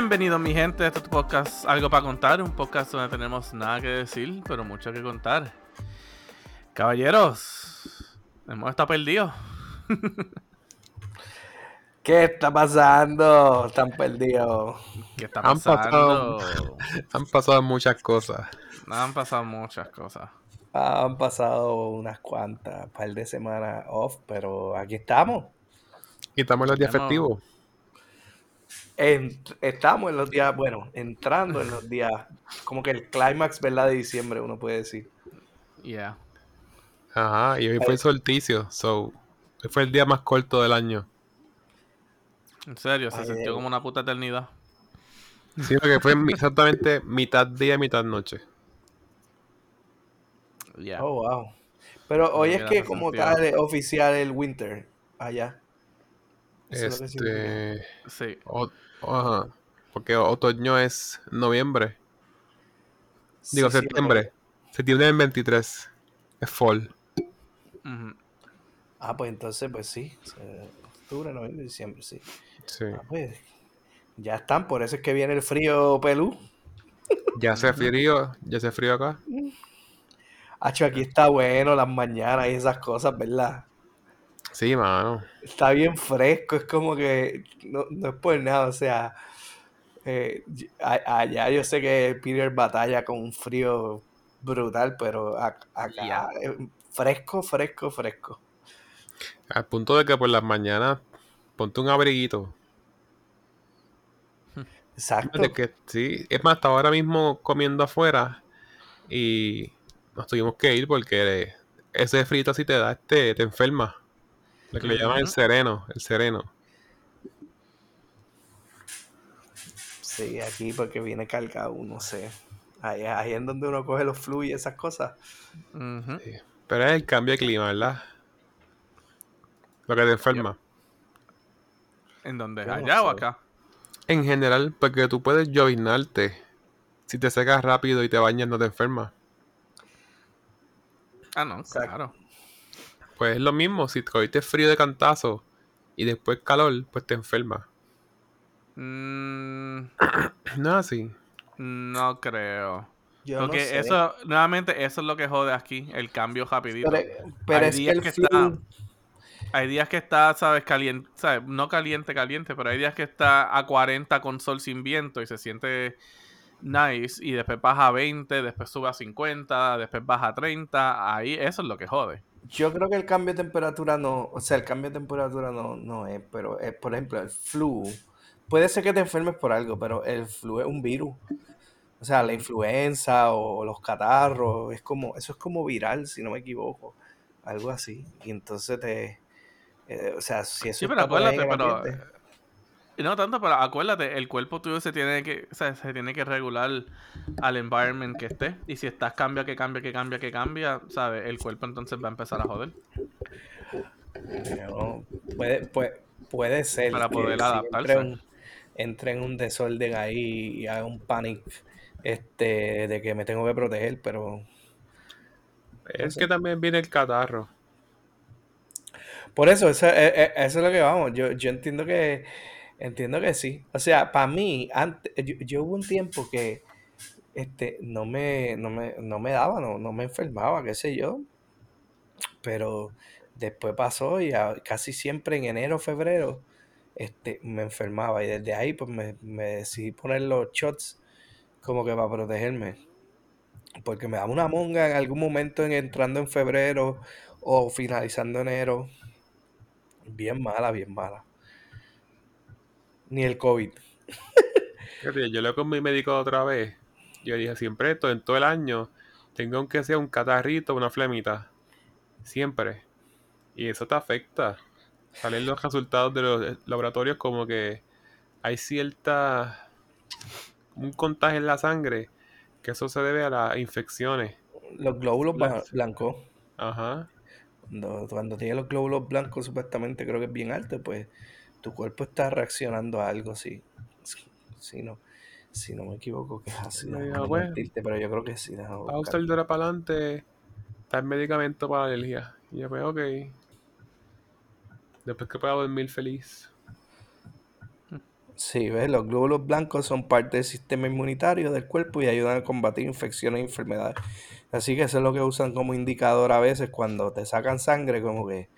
Bienvenidos mi gente a este podcast Algo para contar, un podcast donde tenemos nada que decir, pero mucho que contar. Caballeros, hemos estado perdidos. ¿Qué está pasando? Están perdidos. ¿Qué está Han pasando? Han pasado muchas cosas. Han pasado muchas cosas. Han pasado unas cuantas, par de semanas off, pero aquí estamos. Y estamos en los días festivos. En- estamos en los días, bueno, entrando en los días, como que el clímax, ¿verdad? De diciembre, uno puede decir. Yeah. Ajá, y hoy fue el solsticio. So, hoy fue el día más corto del año. En serio, se Ay, sintió ay. como una puta eternidad. Sí, porque fue exactamente mitad día, mitad noche. Yeah. Oh, wow. Pero hoy es que como tal es oficial el winter allá. Eso es lo que. Este. Sí. o- ajá. Porque otoño es noviembre. Digo, Sí, sí, septiembre. Septiembre del 23. Es fall. Ah, pues entonces, pues sí. Octubre, noviembre, diciembre, sí. Sí. Ah, pues, ya están, por eso es que viene el frío pelú. Ya hace frío. Ya hace frío acá. Hacho, aquí está bueno las mañanas y esas cosas, ¿verdad? Sí, mano. Está bien fresco, es como que no, no es por nada, o sea, eh, allá yo sé que Peter batalla con un frío brutal, pero ac- acá Ya. eh, fresco, fresco, fresco. Al punto de que por las mañanas ponte un abriguito. Exacto. De que sí, es más, hasta ahora mismo comiendo afuera y nos tuvimos que ir porque ese frito así te da este, te enferma. Lo que le llaman el sereno, el sereno. Sí, aquí porque viene cargado, no sé. Ahí, ahí en donde uno coge los flu y esas cosas. Sí. Pero es el cambio de clima, ¿verdad? Lo que te enferma. ¿En dónde? ¿Allá o acá? En general, porque tú puedes llovinarte. Si te secas rápido y te bañas, no te enfermas. Ah, no, Exacto. claro. Pues es lo mismo, si cogiste frío de cantazo y después calor, pues te enfermas. Mm, No es así. no creo. Yo Porque no sé. eso, nuevamente, eso es lo que jode aquí, el cambio rapidito. pero pero hay es que días el que está- Hay días que está, sabes, caliente, sabes, no caliente, caliente, pero hay días que está a 40 con sol sin viento y se siente nice y después baja a 20, después sube a 50, después baja a 30, ahí eso es lo que jode. Yo creo que el cambio de temperatura no, o sea, el cambio de temperatura no, no es, pero eh, por ejemplo, el flu, puede ser que te enfermes por algo, pero el flu es un virus. O sea, la influenza o los catarros, es como, eso es como viral, si no me equivoco, algo así. Y entonces te, eh, o sea, si eso Sí, pero acuérdate, pero no tanto, pero acuérdate, el cuerpo tuyo se tiene que, o sea, se tiene que regular al environment que esté. Y si estás cambia, que cambia, que cambia, que cambia, ¿sabes? El cuerpo entonces va a empezar a joder. no, puede, puede, puede ser Para poder adaptarse. entre, un- entre en un desorden ahí y haga un panic este, de que me tengo que proteger, pero Es sé. que también viene el catarro. Por eso, eso, e- e- eso es lo que vamos. Yo, yo entiendo que entiendo que sí. O sea, para mí, antes, yo, yo hubo un tiempo que este, no me, no me, no me daba, no, no me enfermaba, qué sé yo. Pero después pasó y casi siempre en enero, febrero, este, me enfermaba. Y desde ahí, pues me, me decidí poner los shots como que para protegerme. Porque me daba una monga en algún momento en, entrando en febrero o finalizando enero. Bien mala, bien mala. Ni el COVID. Yo lo con mi médico otra vez. Yo dije, siempre esto, en todo el año, tengo aunque sea un catarrito, una flemita. Siempre. Y eso te afecta. Salen los resultados de los laboratorios como que hay cierta... un contagio en la sangre, que eso se debe a las infecciones. Los glóbulos Las- blancos. Ajá. Cuando, cuando tienes los glóbulos blancos, supuestamente creo que es bien alto, pues tu cuerpo está reaccionando a algo. Si, si no, si no me equivoco, que es así. Dijo, no "Bueno, mentirte, pero yo creo que sí. Pausa el ahora para adelante. Está el medicamento para la alergia. Y yo, pues, ok. Después que pueda dormir feliz. Sí, ¿ves? Los glóbulos blancos son parte del sistema inmunitario del cuerpo y ayudan a combatir infecciones y enfermedades. Así que eso es lo que usan como indicador a veces cuando te sacan sangre, como que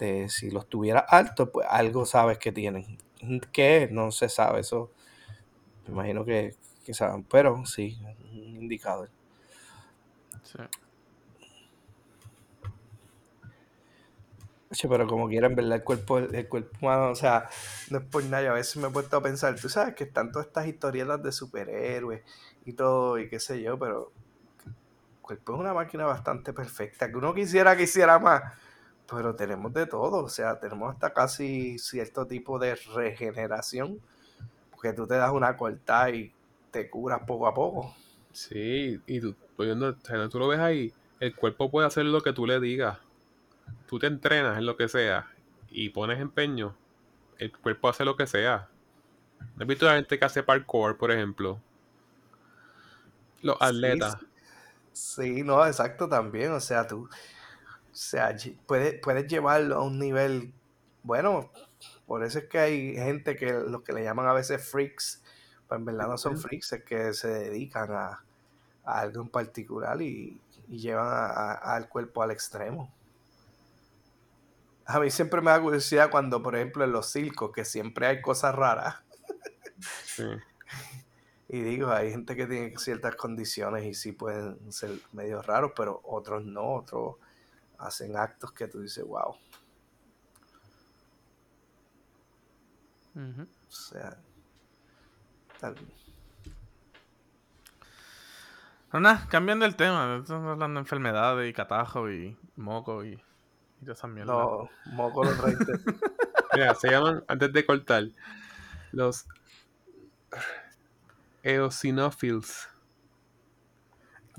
este, si los tuvieras altos, pues algo sabes que tienen. ¿Qué? No se sabe, eso me imagino que, que saben, pero sí, un indicador. Sí. Pero como quieran, ¿verdad? El cuerpo, el cuerpo humano, o sea, no es por nada. A veces me he puesto a pensar, tú sabes que están todas estas historietas de superhéroes y todo, y qué sé yo, pero el cuerpo es una máquina bastante perfecta, que uno quisiera que hiciera más, pero tenemos de todo, o sea, tenemos hasta casi cierto tipo de regeneración, porque tú te das una cortada y te curas poco a poco. Sí, y tú, pues, tú lo ves ahí, el cuerpo puede hacer lo que tú le digas. Tú te entrenas en lo que sea y pones empeño, el cuerpo hace lo que sea. ¿No has visto a la gente que hace parkour, por ejemplo? Los Sí, atletas. Sí, no, exacto también. O sea, tú, o sea, puedes, puedes llevarlo a un nivel, bueno, por eso es que hay gente que lo que le llaman a veces freaks, pues en verdad no son freaks, es que se dedican a, a algo en particular y, y llevan a- a- al cuerpo al extremo. A mí siempre me da curiosidad cuando, por ejemplo, en los circos, que siempre hay cosas raras. Sí. Y digo, hay gente que tiene ciertas condiciones y sí pueden ser medio raros, pero otros no, otros hacen actos que tú dices, wow. O sea, tal- Pero nada, cambiando el tema, estamos hablando de enfermedades y catajos y moco y, y toda esa mierda. no, moco los raíces. Mira, se llaman, antes de cortar, los eosinophils.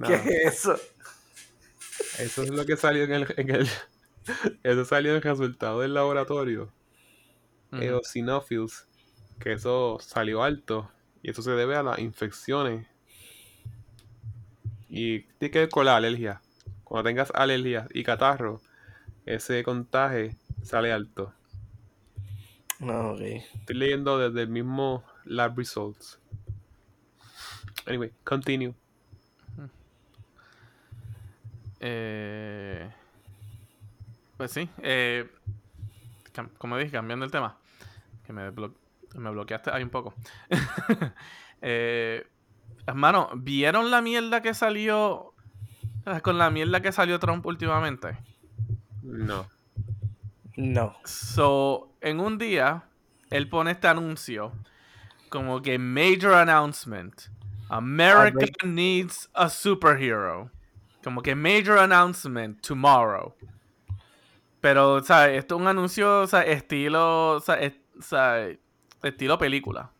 ¿Qué Nada, es eso? Eso es lo que salió en el, en el eso salió en el resultado del laboratorio. Ujú. Eosinophils, que eso salió alto y eso se debe a las infecciones. Y tiene que ver con la alergia. Cuando tengas alergia y catarro, ese contagio sale alto. No, ok. Estoy leyendo desde el mismo lab results. Anyway, continue. Eh, pues sí, eh, como dije, cambiando el tema, que me, blo- me bloqueaste ahí un poco. eh, hermano, ¿vieron la mierda que salió eh, con la mierda que salió Trump últimamente? No. No. So, en un día, él pone este anuncio como que major announcement. America needs a superhero. Como que major announcement tomorrow. Pero, ¿sabes? Esto es un anuncio, o sea, estilo, o sea, es- o sea, estilo película.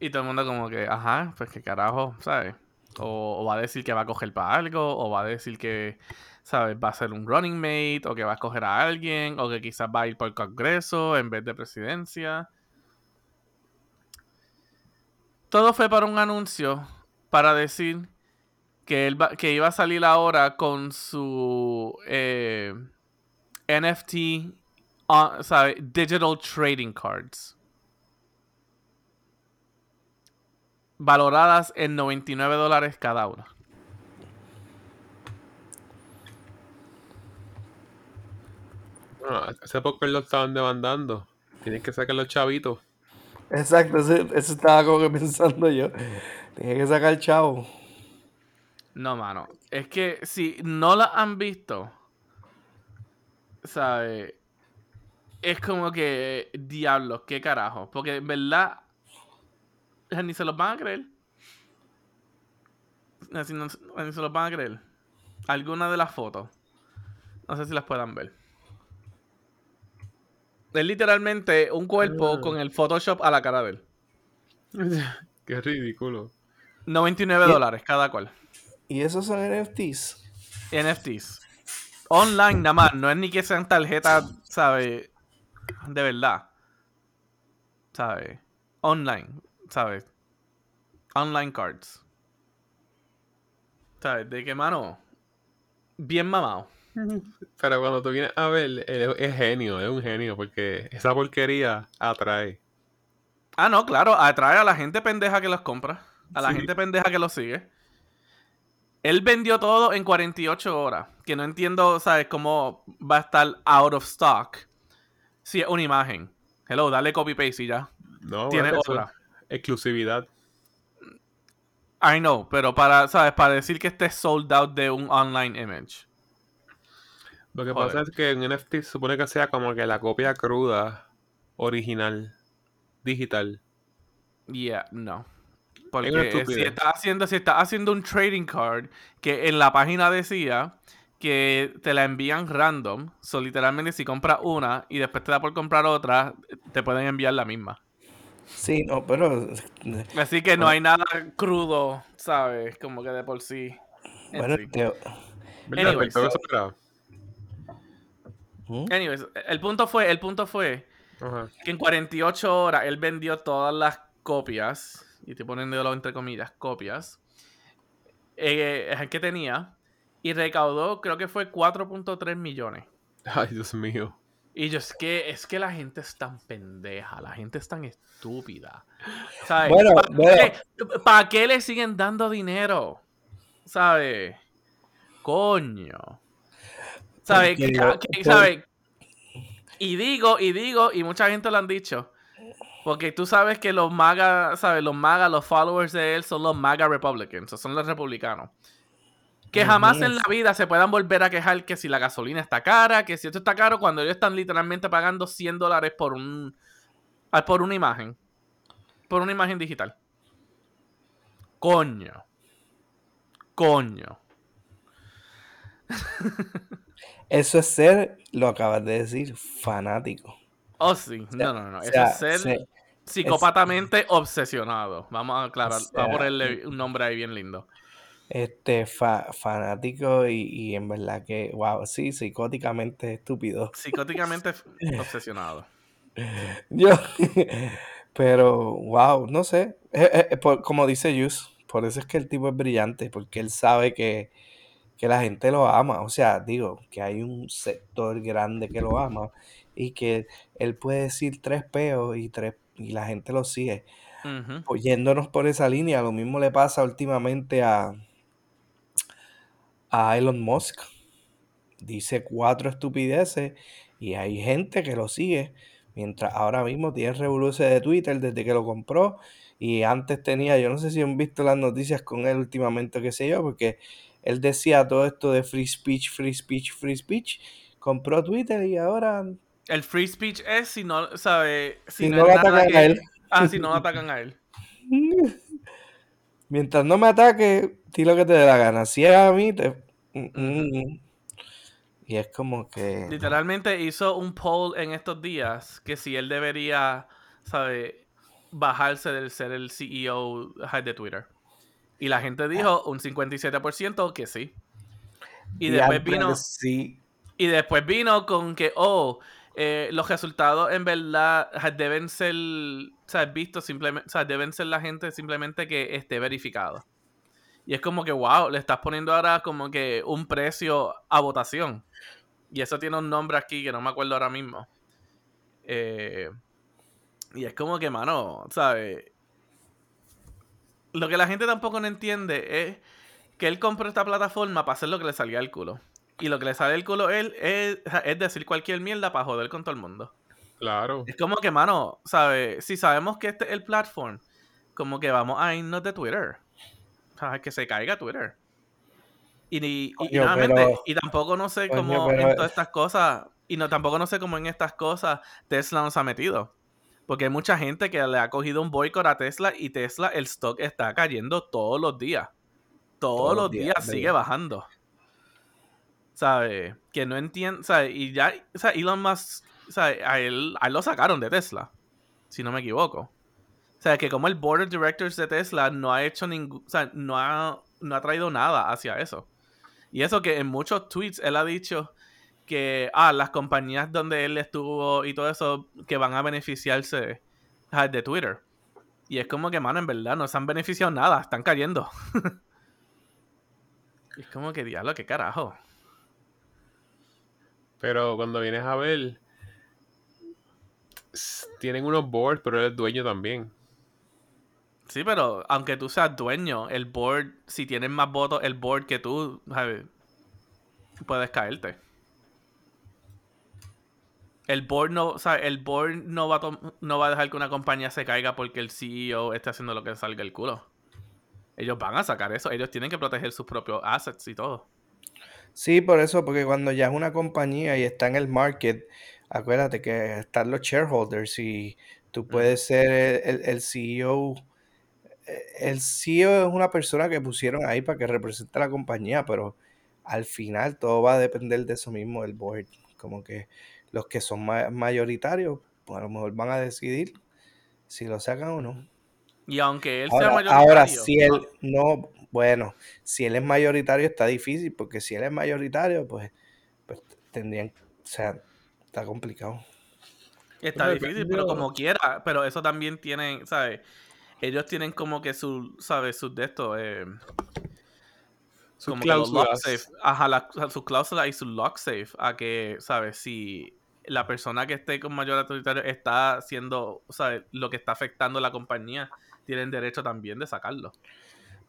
Y todo el mundo como que, ajá, pues qué carajo, ¿sabes? O, o va a decir que va a coger para algo, o va a decir que, ¿sabes? Va a ser un running mate, o que va a escoger a alguien, o que quizás va a ir por el Congreso en vez de presidencia. Todo fue para un anuncio para decir que él va- que iba a salir ahora con su eh, NFT, uh, ¿sabe? Digital Trading Cards. Valoradas en 99 dólares cada una. Bueno, hace poco lo estaban demandando. Tienes que sacar los chavitos. Exacto, eso, eso estaba como que pensando yo. Tenía que sacar chavo. No, mano. Es que si no la han visto, ¿sabes? Es como que, diablos, qué carajo. Porque en verdad, ni se los van a creer. Ni, no- ni se los van a creer. Alguna de las fotos. No sé si las puedan ver. Es literalmente un cuerpo Ah. con el Photoshop a la cara de él. Qué ridículo. 99 ¿Qué? dólares cada cual. ¿Y esos son NFTs? NFTs. Online nada más, no es ni que sean tarjetas, ¿sabes? De verdad. ¿Sabes? Online, ¿sabes? Online cards. ¿Sabes? De qué mano. Bien mamado. Pero cuando tú vienes a ver, él es genio, es un genio, porque esa porquería atrae. Ah, no, claro, atrae a la gente pendeja que los compra, a la Sí. gente pendeja que los sigue. Él vendió todo en 48 horas, que no entiendo, ¿sabes? Cómo va a estar out of stock. Si es una imagen. Hello, dale copy paste y ya. No, Tiene otra. Exclusividad. I know, pero para, ¿sabes? Para decir que esté sold out de un online image. Lo que Joder. pasa es que en NFT se supone que sea como que la copia cruda, original, digital. Yeah, no. Porque si estás haciendo, si estás haciendo un trading card que en la página decía que te la envían random, so literalmente si compras una y después te da por comprar otra, te pueden enviar la misma. Sí, no, pero Así que no hay nada crudo, ¿sabes? Como que de por sí. en bueno, sí. te-. Anyways. ¿Mm? Anyways, el punto fue, el punto fue que en 48 horas él vendió todas las copias, y estoy poniéndolo entre comillas, copias, eh, que tenía, y recaudó, creo que fue 4.3 millones. Ay, Dios mío. Y yo, es que, es que la gente es tan pendeja, la gente es tan estúpida. ¿Sabes? Bueno, ¿Para bueno. qué, pa' qué le siguen dando dinero? ¿Sabes? Coño. ¿Sabes? ¿sabe? Y digo, y digo, y mucha gente lo han dicho. Porque tú sabes que los MAGA, ¿sabes? Los MAGA, los followers de él son los MAGA Republicans, son los republicanos. Que jamás en la vida se puedan volver a quejar que si la gasolina está cara, que si esto está caro, cuando ellos están literalmente pagando 100 dólares por un ah, por una imagen. Por una imagen digital. Coño. Coño. Eso es ser, lo acabas de decir, fanático. Oh, sí. sea, No, no, no. o Eso sea, es ser se- psicópatamente obsesionado. Vamos a aclarar. O sea, Vamos a ponerle un nombre ahí bien lindo. este fa- fanático y, y en verdad que, wow, sí, psicóticamente estúpido. Psicóticamente obsesionado. Yo, pero, wow, no sé. Eh, eh, por- como dice Yus, por eso es que el tipo es brillante, porque él sabe que, que la gente lo ama. O sea, digo, que hay un sector grande que lo ama y que él puede decir tres peos y, tres, y la gente lo sigue. Pues yéndonos por esa línea, lo mismo le pasa últimamente a, a Elon Musk. Dice cuatro estupideces y hay gente que lo sigue. Mientras ahora mismo tiene revoluciones de Twitter desde que lo compró. Y antes tenía, yo no sé si han visto las noticias con él últimamente, qué sé yo, porque él decía todo esto de free speech, free speech, free speech. Compró Twitter y ahora El free speech es si no, ¿sabe? Si, Si no, lo atacan que- a él. Ah, si no lo atacan a él. Mientras no me ataque, di lo que te dé la gana. Si es a mí, te... mm, Ujú. mm. Y es como que... Literalmente hizo un poll en estos días que si él debería, ¿sabe? Bajarse del ser el CEO de Twitter. Y la gente dijo un 57% que sí. Y después vino, Sí. y después vino con que, oh, eh, los resultados en verdad deben ser, ¿sabes? Vistos simplemente, o sea, deben ser la gente simplemente que esté verificado. Y es como que, wow, le estás poniendo ahora como que un precio a votación. Y eso tiene un nombre aquí que no me acuerdo ahora mismo. Eh, y es como que, mano, ¿sabes? Lo que la gente tampoco no entiende es que él compró esta plataforma para hacer lo que le salía al culo. Y lo que le sale al culo a él es, es decir cualquier mierda para joder con todo el mundo. Claro. Es como que, mano, ¿sabes? Si sabemos que este es el platform, como que vamos a irnos de Twitter. ¿Sabes? Que se caiga Twitter. Y, y- y Coño, nuevamente, pero- y tampoco no sé Coño, cómo pero- en todas estas cosas, y no tampoco no sé cómo en estas cosas Tesla nos ha metido. Porque hay mucha gente que le ha cogido un boicot a Tesla y Tesla, el stock está cayendo todos los días. Todos, los días, sigue bajando. ¿Sabes? Que no entiendo, ¿sabes? Y ya, sea, Elon Musk. A él, a lo sacaron de Tesla, si no me equivoco. O sea, que como el Board of Directors de Tesla no ha hecho ningún, o sea, no ha, no ha traído nada hacia eso. Y eso que en muchos tweets él ha dicho que, ah, las compañías donde él estuvo y todo eso, que van a beneficiarse de Twitter. Y es como que, mano, en verdad no se han beneficiado nada, están cayendo. es como que, diablo, qué carajo. Pero cuando vienes a ver, tienen unos boards, pero él es dueño también. Sí, pero aunque tú seas dueño, el board, si tienes más votos, el board que tú, ¿sabes? puedes caerte. El board no, o sea, el board no va a no va a dejar que una compañía se caiga porque el CEO esté haciendo lo que salga el culo. Ellos van a sacar eso, ellos tienen que proteger sus propios assets y todo. Sí, por eso, porque cuando ya es una compañía y está en el market, acuérdate que están los shareholders y tú puedes ser el, el- el CEO. El CEO es una persona que pusieron ahí para que represente a la compañía, pero al final todo va a depender de eso mismo, del board. Como que los que son ma- mayoritarios, pues a lo mejor van a decidir si lo sacan o no. Y aunque él sea Ahora, mayoritario, ahora, si él no, bueno, si él es mayoritario está difícil, porque si él es mayoritario, pues, pues tendrían, o sea, está complicado. Está difícil, pero como quiera. Pero eso también tienen, ¿sabes? Ellos tienen como que su, ¿sabes? Sus de esto, eh, Sus como que los lock cláusulas. safe. Ajá, la- sus cláusulas y sus lock safe. A que, ¿sabes? Si la persona que esté con mayor autoritario está haciendo, ¿sabes? Lo que está afectando a la compañía, tienen derecho también de sacarlo.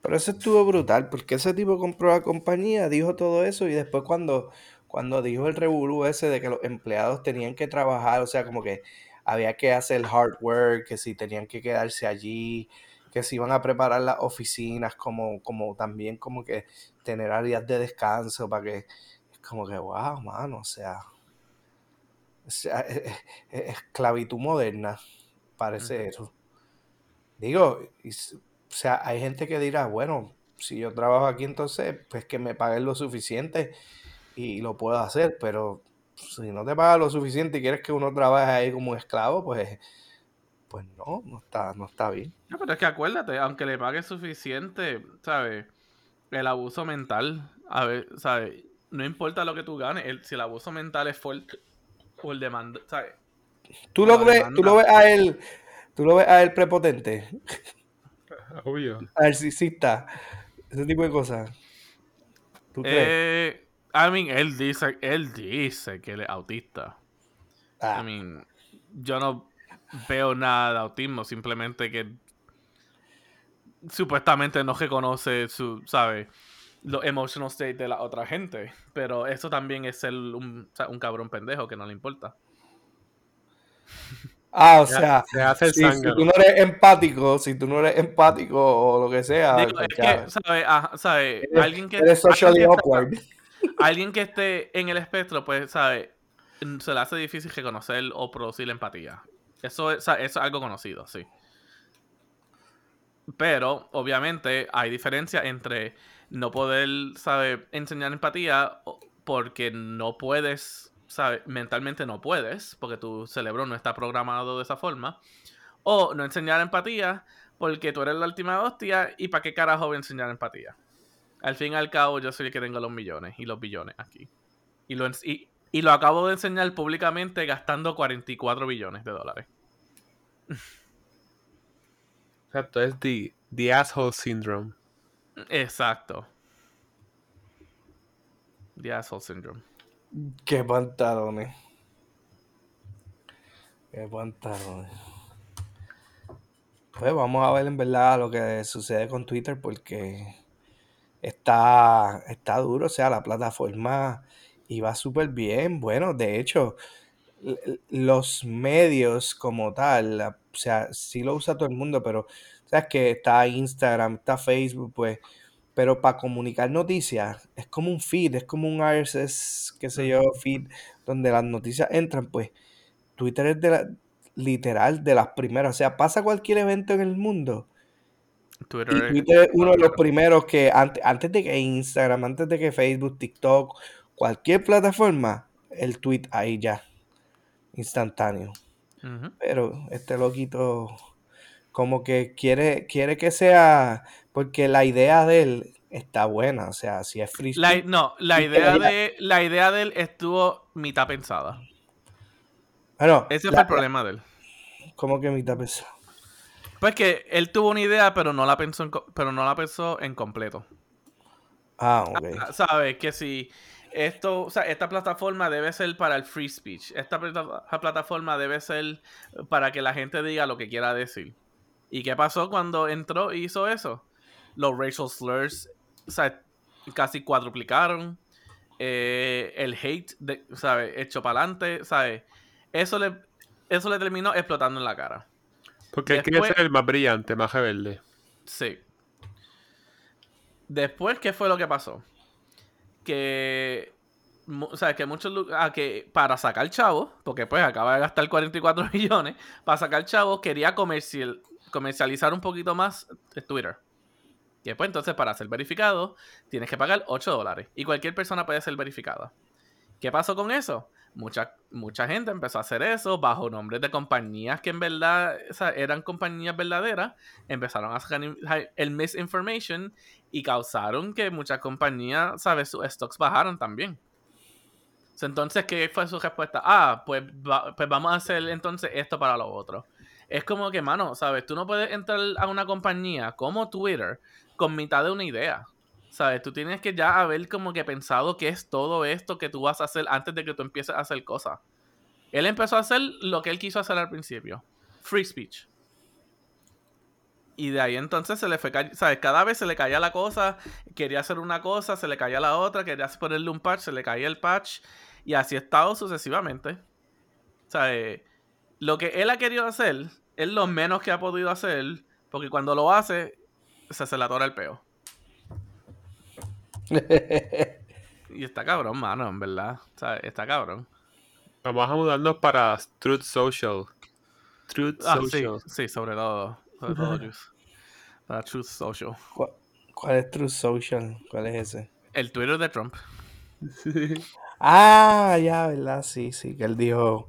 Pero eso estuvo brutal, porque ese tipo compró la compañía, dijo todo eso, y después cuando, cuando dijo el revolú ese de que los empleados tenían que trabajar, o sea, como que había que hacer hard work, que si tenían que quedarse allí, que se iban a preparar las oficinas, como, como también como que tener áreas de descanso para que, es como que, wow, mano, o sea, o sea, es, es- es esclavitud moderna, parece eso. Digo, y o sea, hay gente que dirá, bueno, si yo trabajo aquí entonces, pues que me paguen lo suficiente y lo puedo hacer, pero si no te pagan lo suficiente y quieres que uno trabaje ahí como un esclavo, pues, pues no, no está, no está bien. No, pero es que acuérdate, aunque le pague suficiente, ¿sabes? El abuso mental, a ver, ¿sabes? No importa lo que tú ganes, el- si el abuso mental es fuerte o el demanda, ¿sabes? ¿Tú lo ves, tú lo ves a él, tú lo ves a él prepotente, Obvio. narcisista, ese tipo de cosas? ¿Tú crees? Eh, I mean, él dice, él dice que él es autista. Ah, I mean, yo no veo nada de autismo, simplemente que supuestamente no reconoce su, ¿sabes? Los emotional state de la otra gente. Pero eso también es un, sea, un cabrón pendejo que no le importa. Ah, o Se- sea, se hace el si, tú no eres empático, si tú no eres empático o lo que sea, Digo, pues es que, ¿sabes? Ajá, ¿sabes? eres, Alguien que, eres alguien socially que está- awkward. alguien que esté en el espectro, pues, ¿sabes? Se le hace difícil reconocer o producir empatía. Eso es, eso es algo conocido, sí. Pero, obviamente, hay diferencia entre no poder, ¿sabes? Enseñar empatía o- porque no puedes, ¿sabes? Mentalmente no puedes, porque tu cerebro no está programado de esa forma. O no enseñar empatía porque tú eres la última hostia y para qué carajo voy a enseñar empatía. Al fin y al cabo, yo soy el que tengo los millones y los billones aquí. Y lo, y lo acabo de enseñar públicamente gastando 44 billones de dólares. Exacto, es the, the asshole syndrome. Exacto. The asshole syndrome. Qué pantalones. Qué pantalones. Pues vamos a ver en verdad lo que sucede con Twitter porque está, está duro, o sea, la plataforma iba súper bien. Bueno, de hecho, los medios como tal, o sea, sí lo usa todo el mundo, pero sabes que está Instagram, está Facebook, pues, pero para comunicar noticias es como un feed, es como un RSS, qué sé yo, feed, donde las noticias entran, pues Twitter es de la, literal de las primeras, o sea, pasa cualquier evento en el mundo y Twitter es Twitter es uno de los primero. primeros que antes, antes de que Instagram, antes de que Facebook, TikTok, cualquier plataforma, el tweet ahí ya, instantáneo. Pero este loquito como que quiere, quiere que sea, porque la idea de él está buena, o sea, si es free La, speech, no, la idea, de, la idea de él estuvo mitad pensada. bueno, Ese la- fue el problema de él. como que mitad pesada. Pues que él tuvo una idea, pero no la pensó en, pero no la pensó en completo. Ah, ok. Ah, ¿Sabes? Que si esto, o sea, esta plataforma debe ser para el free speech. Esta plataforma debe ser para que la gente diga lo que quiera decir. ¿Y qué pasó cuando entró y hizo eso? Los racial slurs, o sea, casi cuadruplicaron. Eh, el hate, de, ¿sabes? Hecho para adelante, ¿sabes? Eso le, eso le terminó explotando en la cara. Porque él quería ser el más brillante, más rebelde. Sí. Después, ¿qué fue lo que pasó? Que. O sea, que muchos. Ah, que para sacar chavo, porque pues acaba de gastar 44 millones, para sacar chavo quería comercial, comercializar un poquito más Twitter. Y después, entonces, para ser verificado, tienes que pagar 8 dólares. Y cualquier persona puede ser verificada. ¿Qué pasó con eso? Mucha, mucha gente empezó a hacer eso bajo nombres de compañías que en verdad eran compañías verdaderas. Empezaron a sacar el misinformation y causaron que muchas compañías, ¿sabes? Sus stocks bajaron también. Entonces, ¿qué fue su respuesta? Ah, pues, pues vamos a hacer entonces esto para lo otro. Es como que, mano, ¿sabes? Tú no puedes entrar a una compañía como Twitter con mitad de una idea. ¿Sabes? Tú tienes que ya haber como que pensado qué es todo esto que tú vas a hacer antes de que tú empieces a hacer cosas. Él empezó a hacer lo que él quiso hacer al principio. Free speech. Y de ahí entonces se le fue, ¿sabes? Cada vez se le caía la cosa, quería hacer una cosa, se le caía la otra, quería ponerle un patch, se le caía el patch. Y así ha estado sucesivamente. ¿Sabes? Lo que él ha querido hacer es lo menos que ha podido hacer, porque cuando lo hace, se, se le atora el peo. y está cabrón, mano, en verdad. O sea, está cabrón. Vamos a mudarnos para Truth Social. Truth ah, Social. Sí, sobre todo. Sobre todo, Para Truth Social. ¿Cuál, es Truth Social? ¿Cuál es ese? El Twitter de Trump. ah, ya, ¿verdad? Sí, sí, que él dijo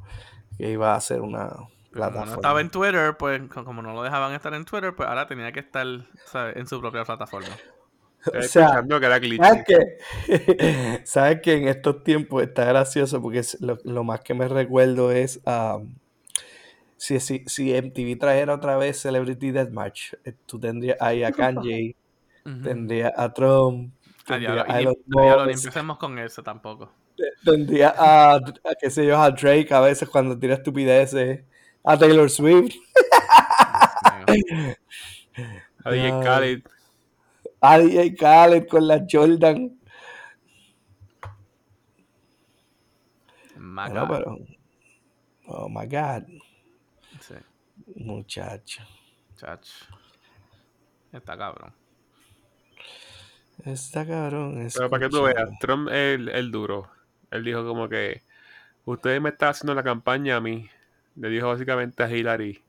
que iba a hacer una plataforma. Como no estaba en Twitter, pues como no lo dejaban estar en Twitter, pues ahora tenía que estar en su propia plataforma. O sea, ¿sabes que, ¿sabes que en estos tiempos está gracioso? Porque lo, más que me recuerdo es um, si, si, si, MTV trajera otra vez Celebrity Deathmatch, eh, tú tendrías ahí a Kanye, tendrías a Trump, tendrías a Elon Musk. empecemos con eso tampoco. Tendría a, a, qué sé yo, a Drake a veces cuando tira estupideces, a Taylor Swift. a DJ Khaled a DJ Khaled con la Jordan. My pero, oh my God. Sí. Muchacho. Muchacho. Está cabrón. Está cabrón. Pero para que tú veas, Trump es el, duro. Él dijo como que ustedes me están haciendo la campaña a mí. Le dijo básicamente a Hillary.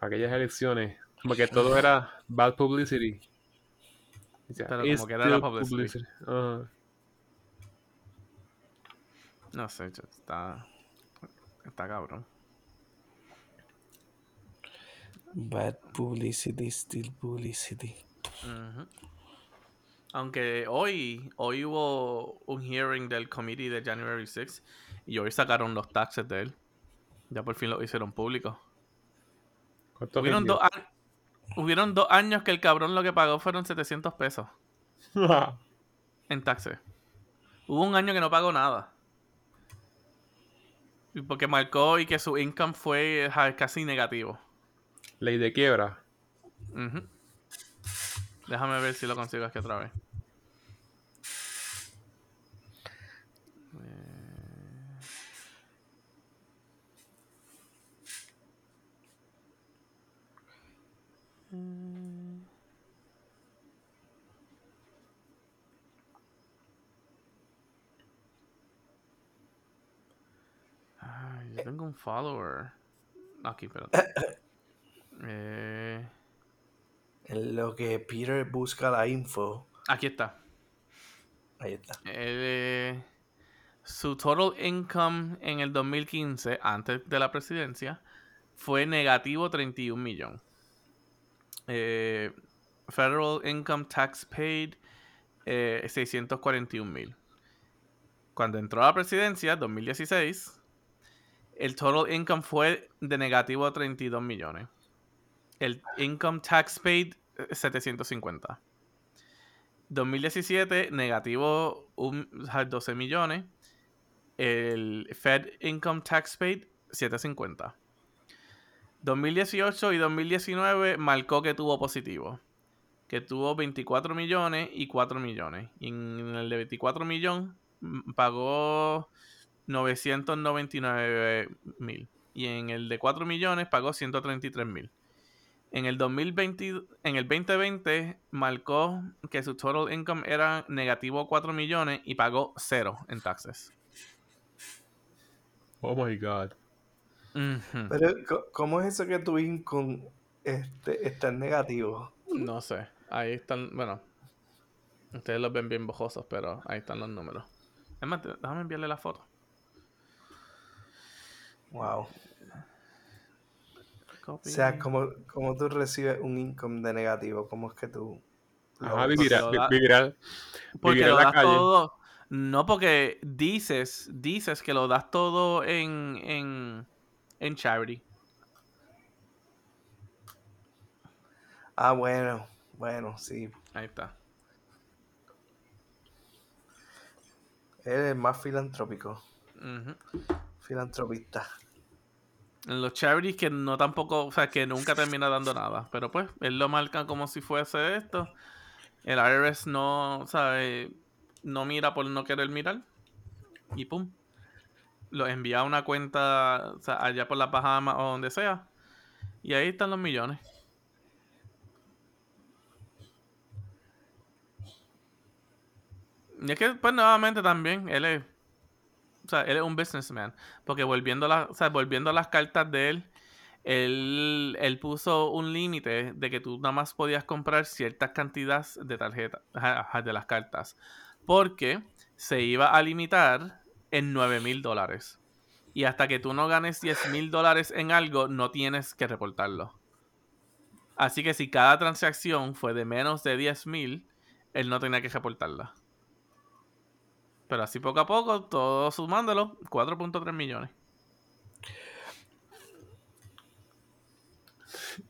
Aquellas elecciones como que todo era bad publicity. Pero como que era la publicity. No sé, está. Está cabrón. Bad publicity, still publicity. Aunque hoy, hoy hubo un hearing del committee de January 6 y hoy sacaron los taxes de él. Ya por fin lo hicieron público. Hubieron dos, Hubieron dos años que el cabrón lo que pagó fueron 700 pesos. en taxes. Hubo un año que no pagó nada. Porque marcó y que su income fue casi negativo. Ley de quiebra. Déjame ver si lo consigo aquí otra vez. Yo tengo un follower. Aquí, espérate. eh... En lo que Peter busca la info. Aquí está. Ahí está. Eh, su total income en el 2015, antes de la presidencia, fue negativo 31 millones. Eh, federal Income Tax Paid, 641 mil. Cuando entró a la presidencia, 2016, el total income fue de negativo a 32 millones. El income tax paid, 750. 2017, negativo un, 12 millones. El Fed Income Tax Paid, 750. 2018 y 2019 marcó que tuvo positivo. Que tuvo 24 millones y 4 millones. Y en el de 24 millones mm, pagó 999 mil. Y en el de 4 millones pagó 133 mil. En el 2020, en el 2020 marcó que su total income era negativo 4 millones y pagó cero en taxes. Oh my god. Pero, ¿cómo es eso que tu income este, está en negativo? No sé. Ahí están, bueno. Ustedes los ven bien bojosos, pero ahí están los números. Es más, déjame enviarle la foto. Wow. O sea, como, como tú recibes un income de negativo, ¿cómo es que tú... Ajá, vivirá, porque lo das todo... No, porque dices, dices que lo das todo en, en, en charity. Ah, bueno, bueno, sí. Ahí está. Eres más filantrópico. Filantropista en los charities que no tampoco, o sea, que nunca termina dando nada. Pero pues, él lo marca como si fuese esto. El IRS no, sabe, no mira por no querer mirar. Y pum. Lo envía a una cuenta o sea, allá por la Bahamas o donde sea. Y ahí están los millones. Y es que, pues nuevamente también, él es o sea, él es un businessman. Porque volviendo a, volviendo a las cartas de él, él, puso un límite de que tú nada más podías comprar ciertas cantidades de tarjetas, de las cartas. Porque se iba a limitar en 9 mil dólares. Y hasta que tú no ganes 10 mil dólares en algo, no tienes que reportarlo. Así que si cada transacción fue de menos de 10 mil, él no tenía que reportarla. Pero así poco a poco, todo sumándolo, 4.3 millones.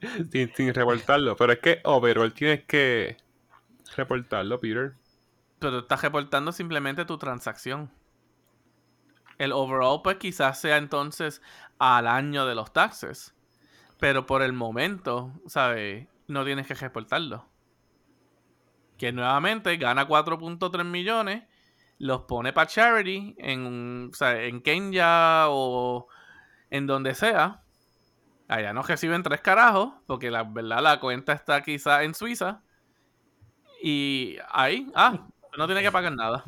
sin, sin reportarlo. Pero es que overall tienes que reportarlo, Peter. Pero estás reportando simplemente tu transacción. El overall, pues quizás sea entonces al año de los taxes. Pero por el momento, ¿sabes? No tienes que reportarlo. Que nuevamente gana 4.3 millones los pone para charity en, o en Kenya o en donde sea. Allá no reciben tres carajos, porque la verdad la cuenta está quizá en Suiza. Y ahí, ah, no tiene que pagar nada.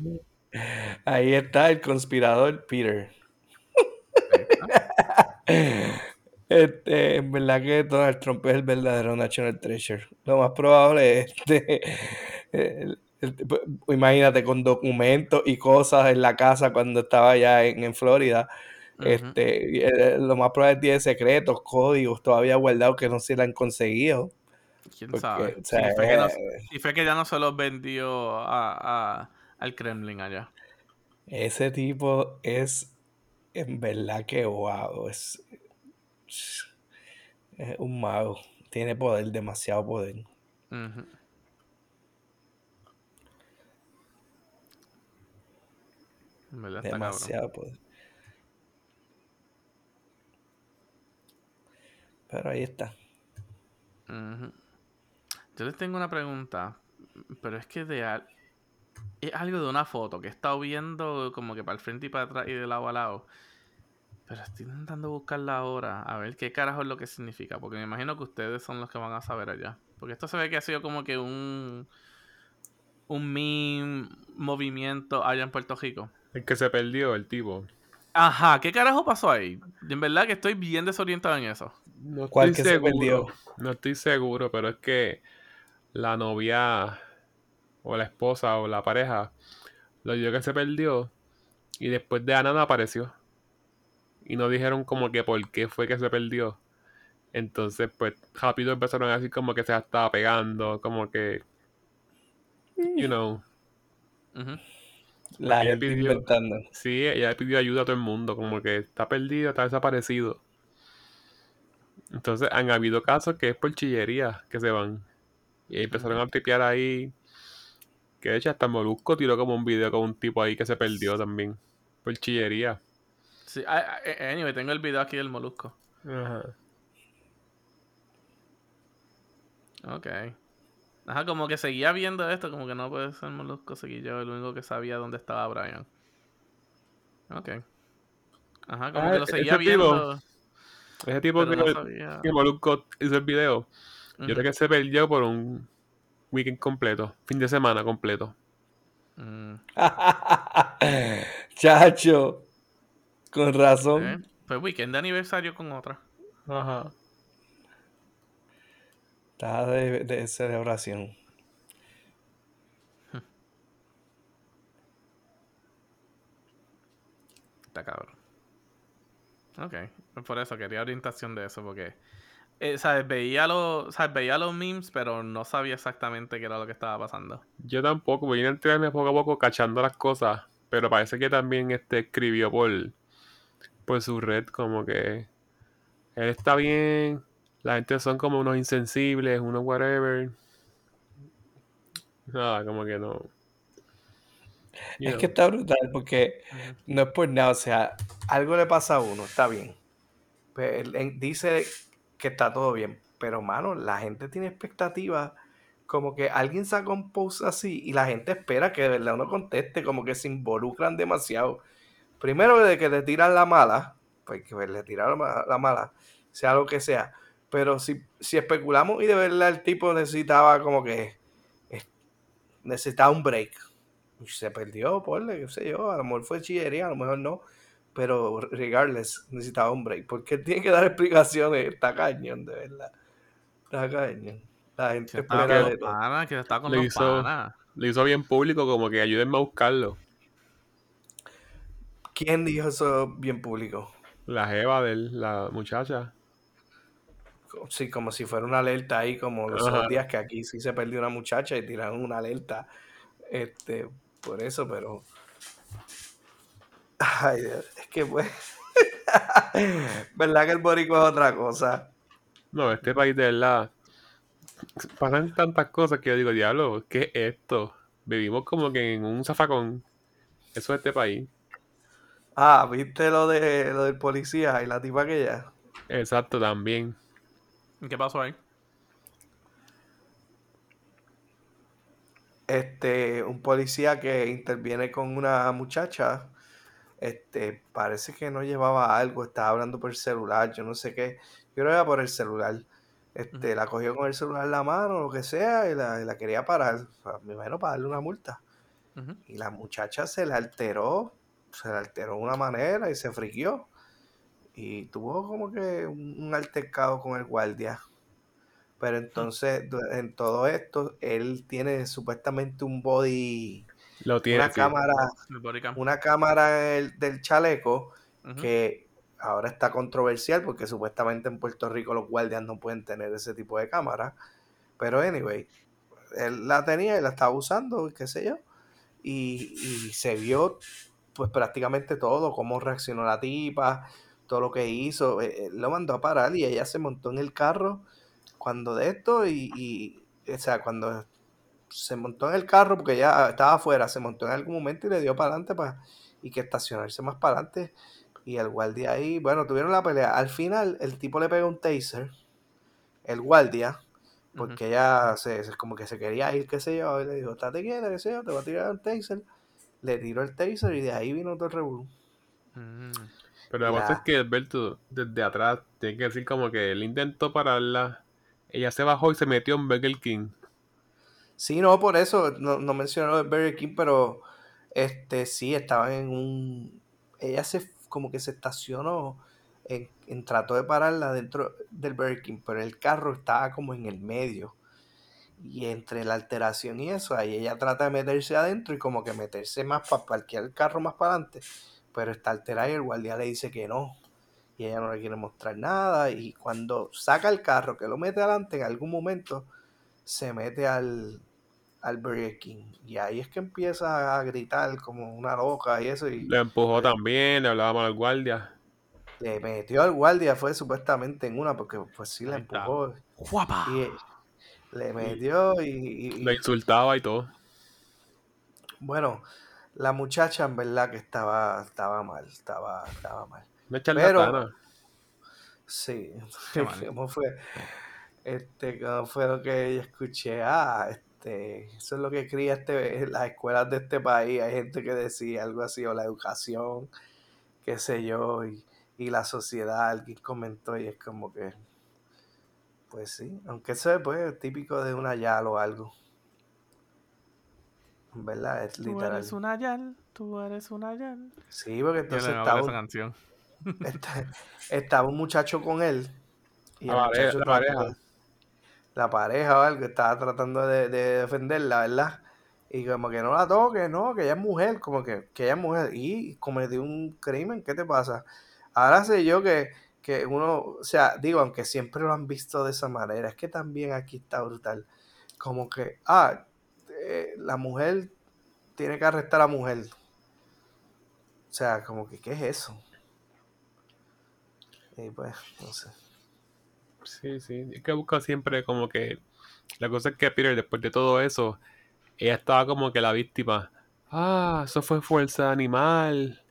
Ahí está el conspirador Peter. Este, en verdad que Donald Trump es el verdadero National Treasure. Lo más probable es este, imagínate, con documentos y cosas en la casa cuando estaba allá en, Florida. Este, eh, lo más probable tiene secretos, códigos todavía guardados que no se le han conseguido. ¿Quién sabe? y, fue que ya no se los vendió a, al Kremlin allá. Ese tipo es en verdad que wow, es, es un mago. Tiene poder, demasiado poder. Demasiado poder. Pero ahí está. Yo les tengo una pregunta, pero es que de es algo de una foto que he estado viendo como que para el frente y para atrás y de lado a lado. Pero estoy intentando buscarla ahora, a ver qué carajo es lo que significa, porque me imagino que ustedes son los que van a saber allá. Porque esto se ve que ha sido como que un un meme movimiento allá en Puerto Rico. El que se perdió, el tipo. Ajá, ¿qué carajo pasó ahí? En verdad que estoy bien desorientado en eso. No ¿Cuál que se perdió? No estoy seguro, pero es que la novia o la esposa o la pareja lo dio que se perdió y después de nada apareció. Y no dijeron como que por qué fue que se perdió. Entonces, pues rápido empezaron a decir como que se estaba pegando, como que. You know. La gente inventando. Sí, ella pidió ayuda a todo el mundo, como que está perdido, está desaparecido. Entonces han habido casos que es por chillería que se van. Y empezaron a tripear ahí Que de hecho hasta Molusco tiró como un video con un tipo ahí que se perdió también. Por chillería. Sí, ah, ah, eh, anyway, tengo el video aquí del molusco. Ajá. Ok. Ajá, como que seguía viendo esto, como que no puede ser molusco, seguí yo el único que sabía dónde estaba Brian. Ok. Ajá, como Ah, que lo ese seguía tipo, viendo. Ese tipo que, no sabía. que Molusco hizo el video. Yo creo que se perdió por un weekend completo. Fin de semana completo. Mm, Chacho. Con razón. Pues weekend de aniversario con otra. Ajá. Estaba de, de celebración. Está cabrón. Ok. Por eso quería orientación de eso, porque. Eh, ¿sabes? Veía, los, ¿sabes? Veía los memes, pero no sabía exactamente qué era lo que estaba pasando. Yo tampoco, voy a enterarme poco a poco cachando las cosas. Pero parece que también este escribió por, por su red como que él está bien, la gente son como unos insensibles, unos whatever. Nada, como que no. You Es know. que está brutal porque no es por nada, o sea, algo le pasa a uno, está bien. Pues él, él dice que está todo bien, pero mano, la gente tiene expectativas, como que alguien saca un post así y la gente espera que de verdad uno conteste, como que se involucran demasiado. Primero de que le tiran la mala, pues que le tiran la, ma- la mala, sea lo que sea. Pero si, si especulamos y de verdad el tipo necesitaba como que necesitaba un break. Se perdió, ponle, qué sé yo, a lo mejor fue chillería, a lo mejor no. Pero regardless, necesitaba un break. Porque tiene que dar explicaciones. Está cañón, de verdad. Está cañón. La gente espera con de panas, que estaba con Le los hizo-. Lo hizo bien público, como que ayúdenme a buscarlo. ¿Quién dijo eso bien público? La jeva de él, la muchacha. Sí, como si fuera una alerta ahí, como los Ajá. otros días que aquí sí se perdió una muchacha y tiraron una alerta. Este, por eso, pero. Ay, Dios, es que pues. ¿Verdad que el boricua es otra cosa? No, este país de verdad. Pasan tantas cosas que yo digo, diablo, ¿qué es esto? Vivimos como que en un zafacón. Eso es este país. Ah, ¿viste lo de lo del policía y la tipa aquella? Exacto, también. ¿Y ¿Qué pasó ahí? Este, un policía que interviene con una muchacha, este, parece que no llevaba algo, estaba hablando por el celular, yo no sé qué, yo creo que era por el celular. Este, la cogió con el celular en la mano, lo que sea, y la, y la quería parar, o sea, me imagino para darle una multa. Y la muchacha se le alteró, se le alteró de una manera y se friquió. Y tuvo como que un, altercado con el guardia. Pero entonces, du- en todo esto, él tiene supuestamente un body, Lo tiene. una sí. cámara, una cámara del, del chaleco que ahora está controversial porque supuestamente en Puerto Rico los guardias no pueden tener ese tipo de cámara. Pero anyway, él la tenía y la estaba usando, qué sé yo. Y, y se vio pues prácticamente todo, cómo reaccionó la tipa, todo lo que hizo. eh, Él lo mandó a parar y ella se montó en el carro cuando de esto y, y, o sea, cuando se montó en el carro, porque ya estaba afuera, se montó en algún momento y le dio para adelante para, y que estacionarse más para adelante. Y el guardia ahí, bueno, tuvieron la pelea. Al final, el tipo le pega un taser, el guardia, porque ella se, se- como que se quería ir, qué sé yo, y le dijo, estate quieta, qué sé yo, te voy a tirar un taser. Le tiró el taser y de ahí vino todo el revolú. Mm. Pero la cosa es que Alberto, desde atrás, tiene que decir como que él intentó pararla. Ella se bajó y se metió en Burger King. Sí, no, por eso, no, no mencioné lo de Burger King, pero este sí, estaba en un... Ella se, como que se estacionó, en, en- trató de pararla dentro del Burger King, pero el carro estaba como en el medio. Y entre la alteración y eso, ahí ella trata de meterse adentro y como que meterse más para parquear el carro más para adelante, pero está alterada y el guardia le dice que no. Y ella no le quiere mostrar nada. Y cuando saca el carro, que lo mete adelante, en algún momento se mete al, al Burger King. Y ahí es que empieza a gritar como una loca y eso. Y Le empujó también, le hablaba mal al guardia. le metió al guardia, fue supuestamente en una, porque pues sí está. empujó. ¡Guapa! Y le metió y, y- Lo insultaba y todo. Bueno, la muchacha en verdad que estaba, estaba mal, estaba, estaba mal. Una Pero, sí. ¿cómo fue? Este, ¿cómo fue lo que yo escuché? Ah, este, eso es lo que cría este, las escuelas de este país. Hay gente que decía algo así, o la educación, qué sé yo, y, y la sociedad, alguien comentó, y es como que, pues sí, aunque eso es pues, típico de una yal o algo. En verdad, es Tú literal. eres una yal, tú eres una yal. Sí, porque entonces estaba esa un, canción. Esta- estaba un muchacho con él y La el pareja- muchacho la trató- pareja. La pareja o algo estaba tratando de, de defenderla, ¿verdad? Y como que no la toque, no, que ella es mujer, como que, que ella es mujer y cometió un crimen, ¿qué te pasa? Ahora sé yo que, que uno, o sea, digo, aunque siempre lo han visto de esa manera, es que también aquí está brutal. Como que, ah, eh, la mujer tiene que arrestar a la mujer. O sea, como que, ¿qué es eso? Y pues, no sé. Sí, sí. Es que busca siempre como que. La cosa es que Peter, después de todo eso, ella estaba como que la víctima. Ah, eso fue fuerza animal.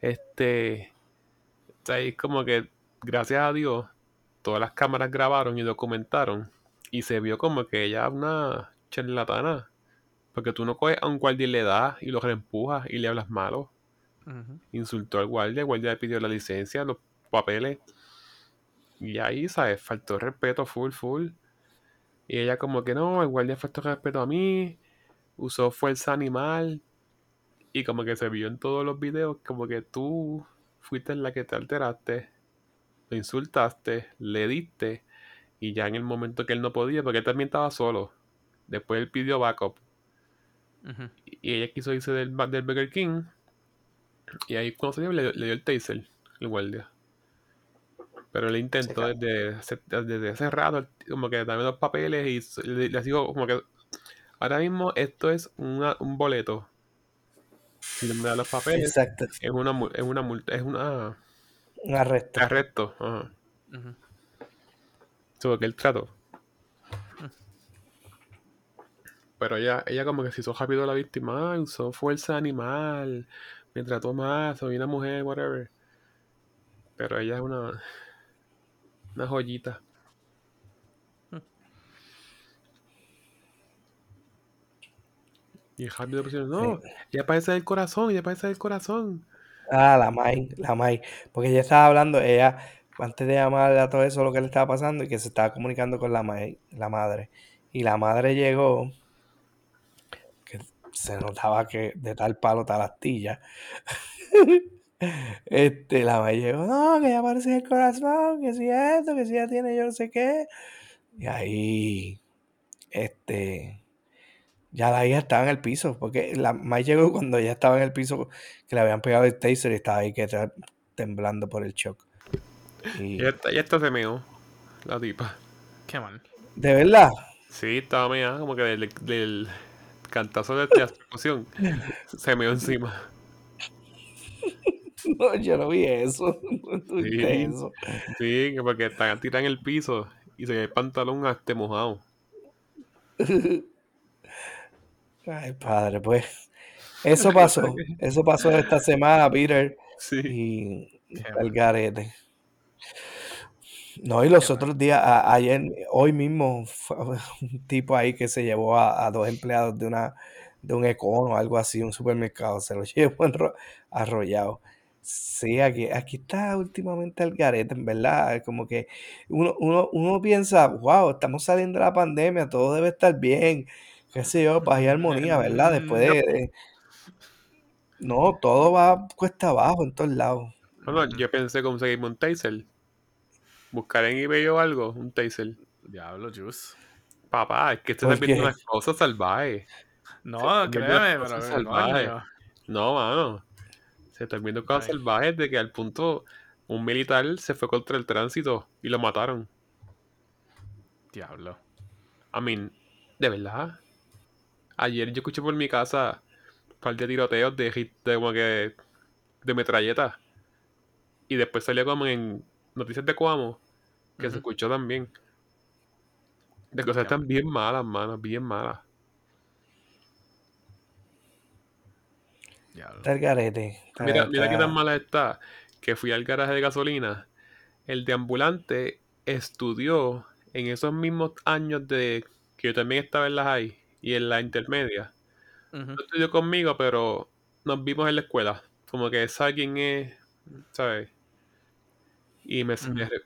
Este. O sea, es como que, gracias a Dios, todas las cámaras grabaron y documentaron. Y se vio como que ella es una charlatana. Porque tú no coges a un guardia y le das y lo reempujas y le hablas malo. Insultó al guardia, el guardia le pidió la licencia, los papeles. Y ahí, ¿sabes? Faltó respeto full, full. Y ella como que no, el guardia faltó respeto a mí. Usó fuerza animal. Y como que se vio en todos los videos como que tú fuiste la que te alteraste. Lo insultaste, le diste. Y ya en el momento que él no podía, porque él también estaba solo. Después él pidió backup. Y ella quiso irse del, del Burger King. Y ahí cuando salió le, le dio el taser, el guardia. Pero él intentó desde, hace- desde hace rato, como que dame los papeles y s- le, le digo como que ahora mismo esto es una- un boleto. Si no me da los papeles, Exacto, es una es una multa, es una un arresto. arresto. Ajá. Ujú. Sobre que él trató. Pero ella, ella como que se hizo rápido la víctima, ah, usó fuerza animal, me trató más, soy una mujer, whatever. Pero ella es una, una joyita. Y rápido pusieron, no, ella parece del corazón, ella parece del corazón. Ah, la Mai, la Mai. Porque ella estaba hablando, ella, antes de llamarle a todo eso lo que le estaba pasando y que se estaba comunicando con la la madre. Y la madre llegó, que se notaba que de tal palo tal astilla. Este, la Mai llegó, no, que ella parece el corazón, que si esto, que si ella tiene yo no sé qué. Y ahí, este, ya la hija estaba en el piso, porque la Mai llegó cuando ella estaba en el piso, que le habían pegado el taser y estaba ahí que temblando por el shock. Y, está- ella está se meó, la tipa. Qué mal. de verdad, Sí, estaba meada, como que del, del cantazo de la explosión. Se meó encima. no, yo no vi eso, no Sí. eso. Sí, que porque está tirada en el piso y se ve el pantalón hasta mojado. Ay, padre, pues, eso pasó, eso pasó esta semana, Peter, Sí. y el garete. No, y los otros días, a- ayer, hoy mismo, fue un tipo ahí que se llevó a, a dos empleados de una de un Econo o algo así, un supermercado, se los llevó arrollado. Sí, aquí, aquí está últimamente el garete, en verdad. Como que uno, uno, uno piensa, wow, estamos saliendo de la pandemia, todo debe estar bien, qué sé yo, paz y armonía, ¿verdad? Después de, de- No, todo va cuesta abajo en todos lados. No, no, yo pensé conseguirme un taser. Buscar en eBay o algo, un taser. Diablo, Juice. Papá, es que te ¿Por estás viendo unas cosas salvajes. No, Viendo créeme, pero coño. No, mano. Se están viendo cosas Ay. salvajes de que al punto un militar se fue contra el tránsito y lo mataron. Diablo. I mean, de verdad. Ayer yo escuché por mi casa un par de tiroteos de, hit- de como que de metralleta. Y después salió como en noticias de Cuamo que se escuchó también. De cosas están bien malas, mano, bien malas. Está el garete. Está- Mira, mira qué tan mala está. Que fui al garaje de gasolina. El de ambulante estudió en esos mismos años de que yo también estaba en la high y en la intermedia. No estudió conmigo, pero nos vimos en la escuela. Como que sabe quién es, ¿sabes? Y me,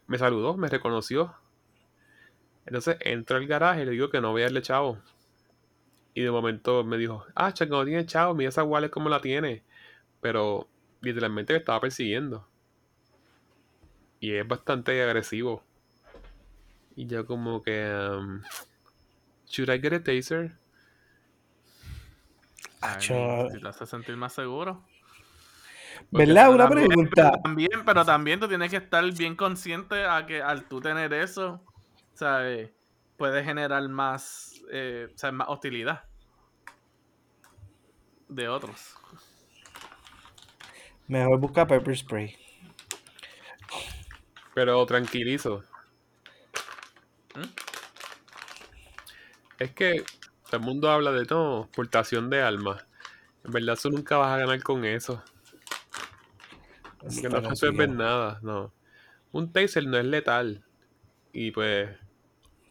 me saludó, me reconoció. Entonces entro al garaje y le digo que no voy a darle chavo. Y de momento me dijo, ah, chaco, no tiene chavo, mira esa wallet como la tiene. Pero literalmente me estaba persiguiendo. Y es bastante agresivo. Y yo como que... um, ¿Should I get a taser? Ay. Si te hace sentir más seguro. ¿Verdad? Una también- pregunta. Pero también, pero también tú tienes que estar bien consciente a que al tú tener eso, ¿sabes? Puede generar más, eh, o sea, más hostilidad de otros. Mejor busca pepper spray. Pero tranquilizo. ¿Mm? Es que todo el mundo habla de todo, portación de armas. En verdad, tú nunca vas a ganar con eso. Que no resuelves nada, no. Un taser no es letal. Y pues,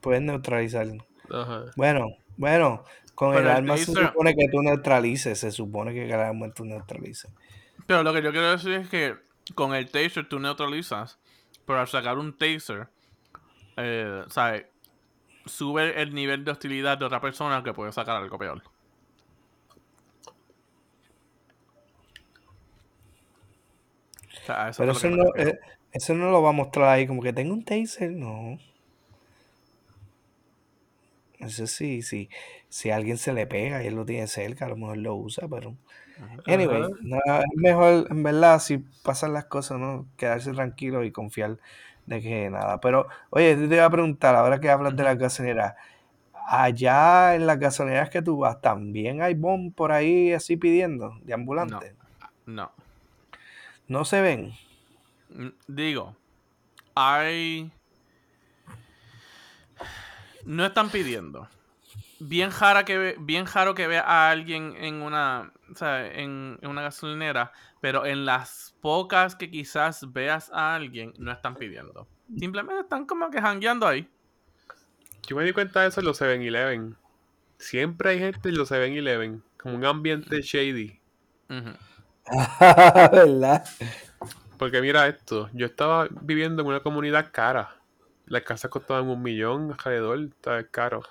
Puedes neutralizarlo. ajá. Bueno, bueno, con Pero el el arma se supone que tú neutralices, se supone que el arma tú neutralices. Pero lo que yo quiero decir es que con el taser tú neutralizas, pero al sacar un taser, eh, ¿sabes? Sube el nivel de hostilidad de otra persona que puede sacar algo peor. O sea, a eso Pero eso no, eh, eso no lo va a mostrar ahí como que tengo un taser, no. Eso sí, sí. Si a alguien se le pega y él lo tiene cerca, a lo mejor lo usa, pero... Anyway, es mejor, en verdad, si pasan las cosas, ¿no? Quedarse tranquilo y confiar de que nada. Pero, oye, te iba a preguntar, ahora que hablas de las gasolineras, allá en las gasolineras que tú vas, ¿también hay bomb por ahí así pidiendo, de ambulante? No. ¿No se ven? Mm, Digo, hay. No están pidiendo. Bien jara que ve- bien raro que vea a alguien en una, o sea, en, en una gasolinera, pero en las pocas que quizás veas a alguien, no están pidiendo. Simplemente están como que jangueando ahí. Yo me di cuenta de eso en los 7-Eleven. Siempre hay gente en los 7-Eleven. Como un ambiente shady. ¿Verdad? Porque mira esto. Yo estaba viviendo en una comunidad cara. Las casas costaban un millón alrededor. Estaba caro.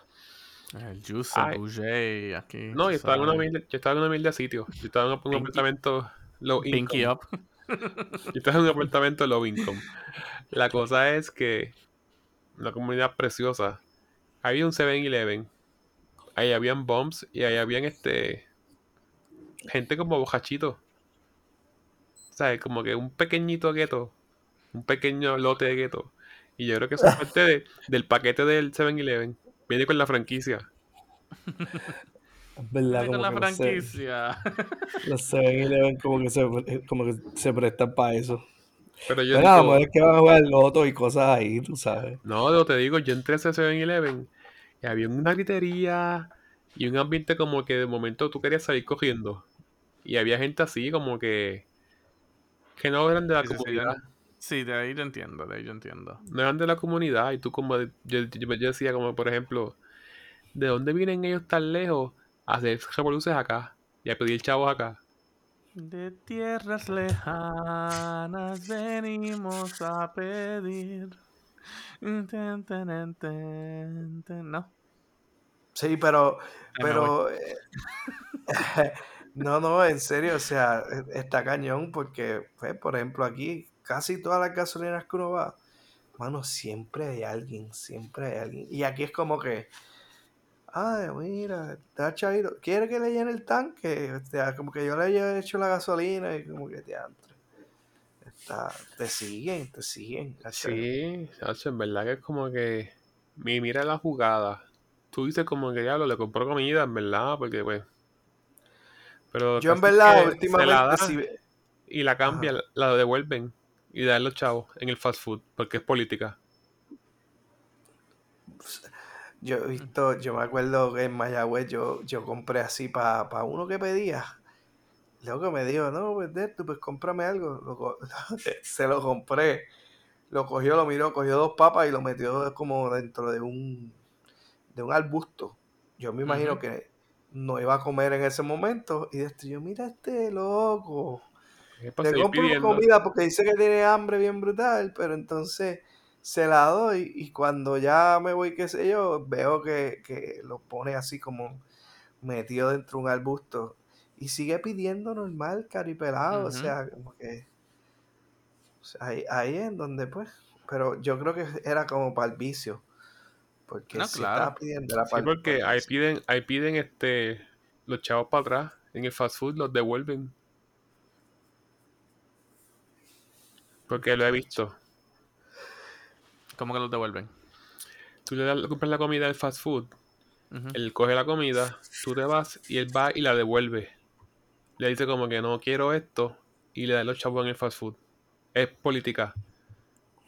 El Juice. Bouger, aquí. No, yo estaba en una mil, yo estaba en una mil de sitios. Yo estaba en un Pinky- apartamento low Pinky income. up. Yo estaba en un apartamento low income. La cosa es que una comunidad preciosa. Había un 7-Eleven. Ahí habían bombs y ahí habían este gente como bojachitos. ¿Sabes? Como que un pequeñito gueto. Un pequeño lote de gueto. Y yo creo que eso es parte de- del paquete del 7-Eleven. Viene con la franquicia. Es verdad, Viene con la franquicia. los 7-Eleven como que se, como que se prestan para eso. Pero yo Pero digo, es que van a jugar loto y cosas ahí, tú sabes. no, no te digo, yo entré a ese 7-Eleven y había una gritería y un ambiente como que de momento tú querías salir cogiendo. Y había gente así como que que no eran de la comunidad. Sí, de ahí yo entiendo, de ahí yo entiendo. no eran de la comunidad y tú como yo, yo- yo decía como por ejemplo ¿de dónde vienen ellos tan lejos a hacer revoluciones acá y a pedir chavos acá? De tierras lejanas venimos a pedir. Ten, ten, ten, ten, ten. No. Sí, pero, voy. pero, eh, no, no, en serio, o sea, e- está cañón porque, pues, por ejemplo, aquí casi todas las gasolineras que uno va, mano, siempre hay alguien, siempre hay alguien. Y aquí es como que, ay, mira, está chavito, ¿quiere que le llene el tanque? O sea, como que yo le haya hecho la gasolina y como que te Está, te siguen, te siguen. Sí, Sacho, en verdad que es como que mi mira la jugada. Tú dices como que diablo, le compró comida, en verdad, porque pues. Pero Yo en verdad, últimamente, sí, y la cambia, Ajá. la devuelven y dan los chavos en el fast food, porque es política. Yo he visto, yo me acuerdo que en Mayagüez yo, yo compré así para uno que pedía. Luego me dijo, no, pues, esto, pues cómprame algo. Lo co- se lo compré. Lo cogió, lo miró, cogió dos papas y lo metió como dentro de un, de un arbusto. Yo me imagino que no iba a comer en ese momento. Y yo, mira este loco. Le compro pidiendo. comida porque dice que tiene hambre bien brutal, pero entonces se la doy y cuando ya me voy, qué sé yo, veo que, que lo pone así como metido dentro de un arbusto y sigue pidiendo normal, caripelado, o Ujú. sea, como que o sea, ahí, ahí es donde pues, pero yo creo que era como para el vicio, porque No, si claro. estaba pidiendo era Sí, porque ahí piden, ahí piden este los chavos para atrás. En el fast food los devuelven. Porque lo he visto. ¿Cómo que los devuelven? Tú le compras la comida del fast food, él coge la comida, tú te vas y él va y la devuelve. Le dice como que no quiero esto y le da los chavos en el fast food. Es política.